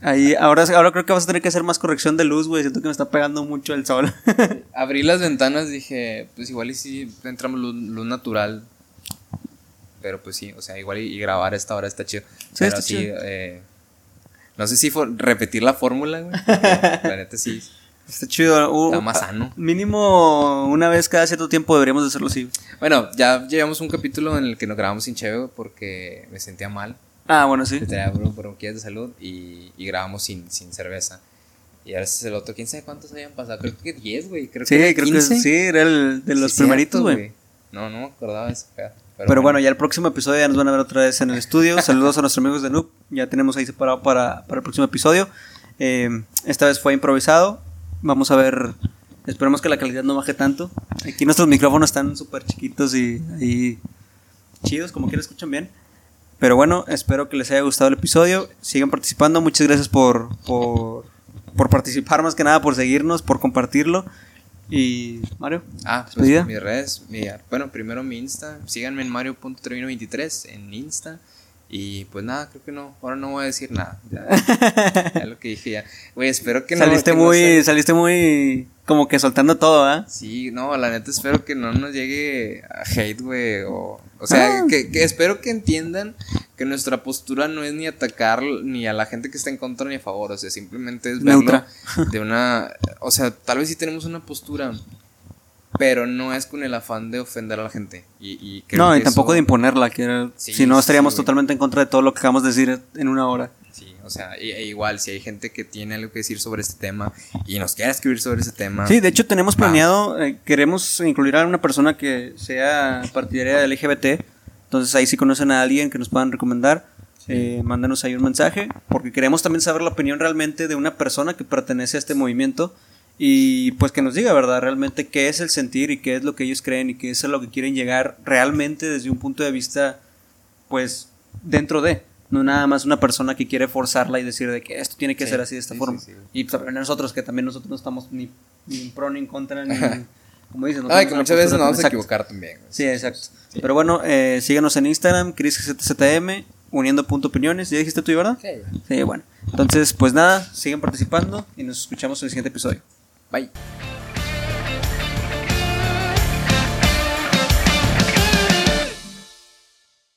Ahí, ahora, ahora creo que vas a tener que hacer más corrección de luz, güey. Siento que me está pegando mucho el sol. Abrí las ventanas, dije, pues igual y si entramos luz, luz natural. Pero pues sí, o sea, igual y, y grabar a esta hora está chido. Sí, Pero está sí, chido. eh, no sé si repetir la fórmula, güey. La neta sí, Está chido. Uh, está más sano. Mínimo una vez cada cierto tiempo deberíamos de hacerlo así. Bueno, ya llevamos un capítulo en el que nos grabamos sin cheve porque me sentía mal. Ah, bueno, sí. tenía bro- bronquias de salud y, y grabamos sin, sin cerveza. Y ahora ese es el otro. ¿Quién sabe cuántos habían pasado? Creo que 10, güey. Creo Sí, que creo 15. que sí, era el de los Sí, primeritos, güey. No, no me acordaba de eso. fea. Pero, bueno, ya el próximo episodio ya nos van a ver otra vez en el estudio. Saludos a nuestros amigos de Noob. Ya tenemos ahí separado para, para el próximo episodio. Eh, esta vez fue improvisado. Vamos a ver. Esperemos que la calidad no baje tanto. Aquí nuestros micrófonos están súper chiquitos y ahí chidos, como que escuchan bien. Pero bueno, espero que les haya gustado el episodio. Sigan participando. Muchas gracias por, por, por participar, más que nada, por seguirnos, por compartirlo. Y Mario, Ah, pues mis redes. mi- bueno, primero mi Insta. Síganme en mario.termino23 en Insta. Y pues nada, creo que no. Ahora no voy a decir nada. Ya, ya lo que dije ya. Güey, espero que no. saliste no muy, sea- saliste muy, como que soltando todo, ¿ah? Sí, no, la neta espero que no nos llegue a hate, güey. O, o sea, Ah. que, que espero que entiendan que nuestra postura no es ni atacar ni a la gente que está en contra ni a favor. O sea, simplemente es verlo Neutra. de una. O sea, tal vez sí tenemos una postura, pero no es con el afán de ofender a la gente. Y, y creo No, y que tampoco eso- de imponerla, que era- Sí, si no sí, estaríamos güey. totalmente en contra de todo lo que acabamos de decir en una hora. Sí, o sea, i- e igual, si hay gente que tiene algo que decir sobre este tema y nos quiere escribir sobre ese tema. Sí, de hecho tenemos planeado, eh, queremos incluir a una persona que sea partidaria del LGBT, entonces ahí si conocen a alguien que nos puedan recomendar, eh, mándanos ahí un mensaje, porque queremos también saber la opinión realmente de una persona que pertenece a este movimiento y pues que nos diga, ¿verdad? Realmente qué es el sentir y qué es lo que ellos creen y qué es a lo que quieren llegar realmente desde un punto de vista, pues, dentro de... No nada más una persona que quiere forzarla y decir de que esto tiene que Sí, ser así de esta sí, forma. sí. Y pues, nosotros, que también nosotros no estamos ni, ni en pro ni en contra, ni. Como dicen, no Ay, que muchas veces nos vamos a equivocar también. Sí, exacto. Pero bueno, eh, síganos en Instagram, ChrisGZM, uniendo punto opiniones. ¿Ya dijiste tú, verdad? Sí. Sí, bueno. Entonces, pues nada, sigan participando y nos escuchamos en el siguiente episodio. バイ。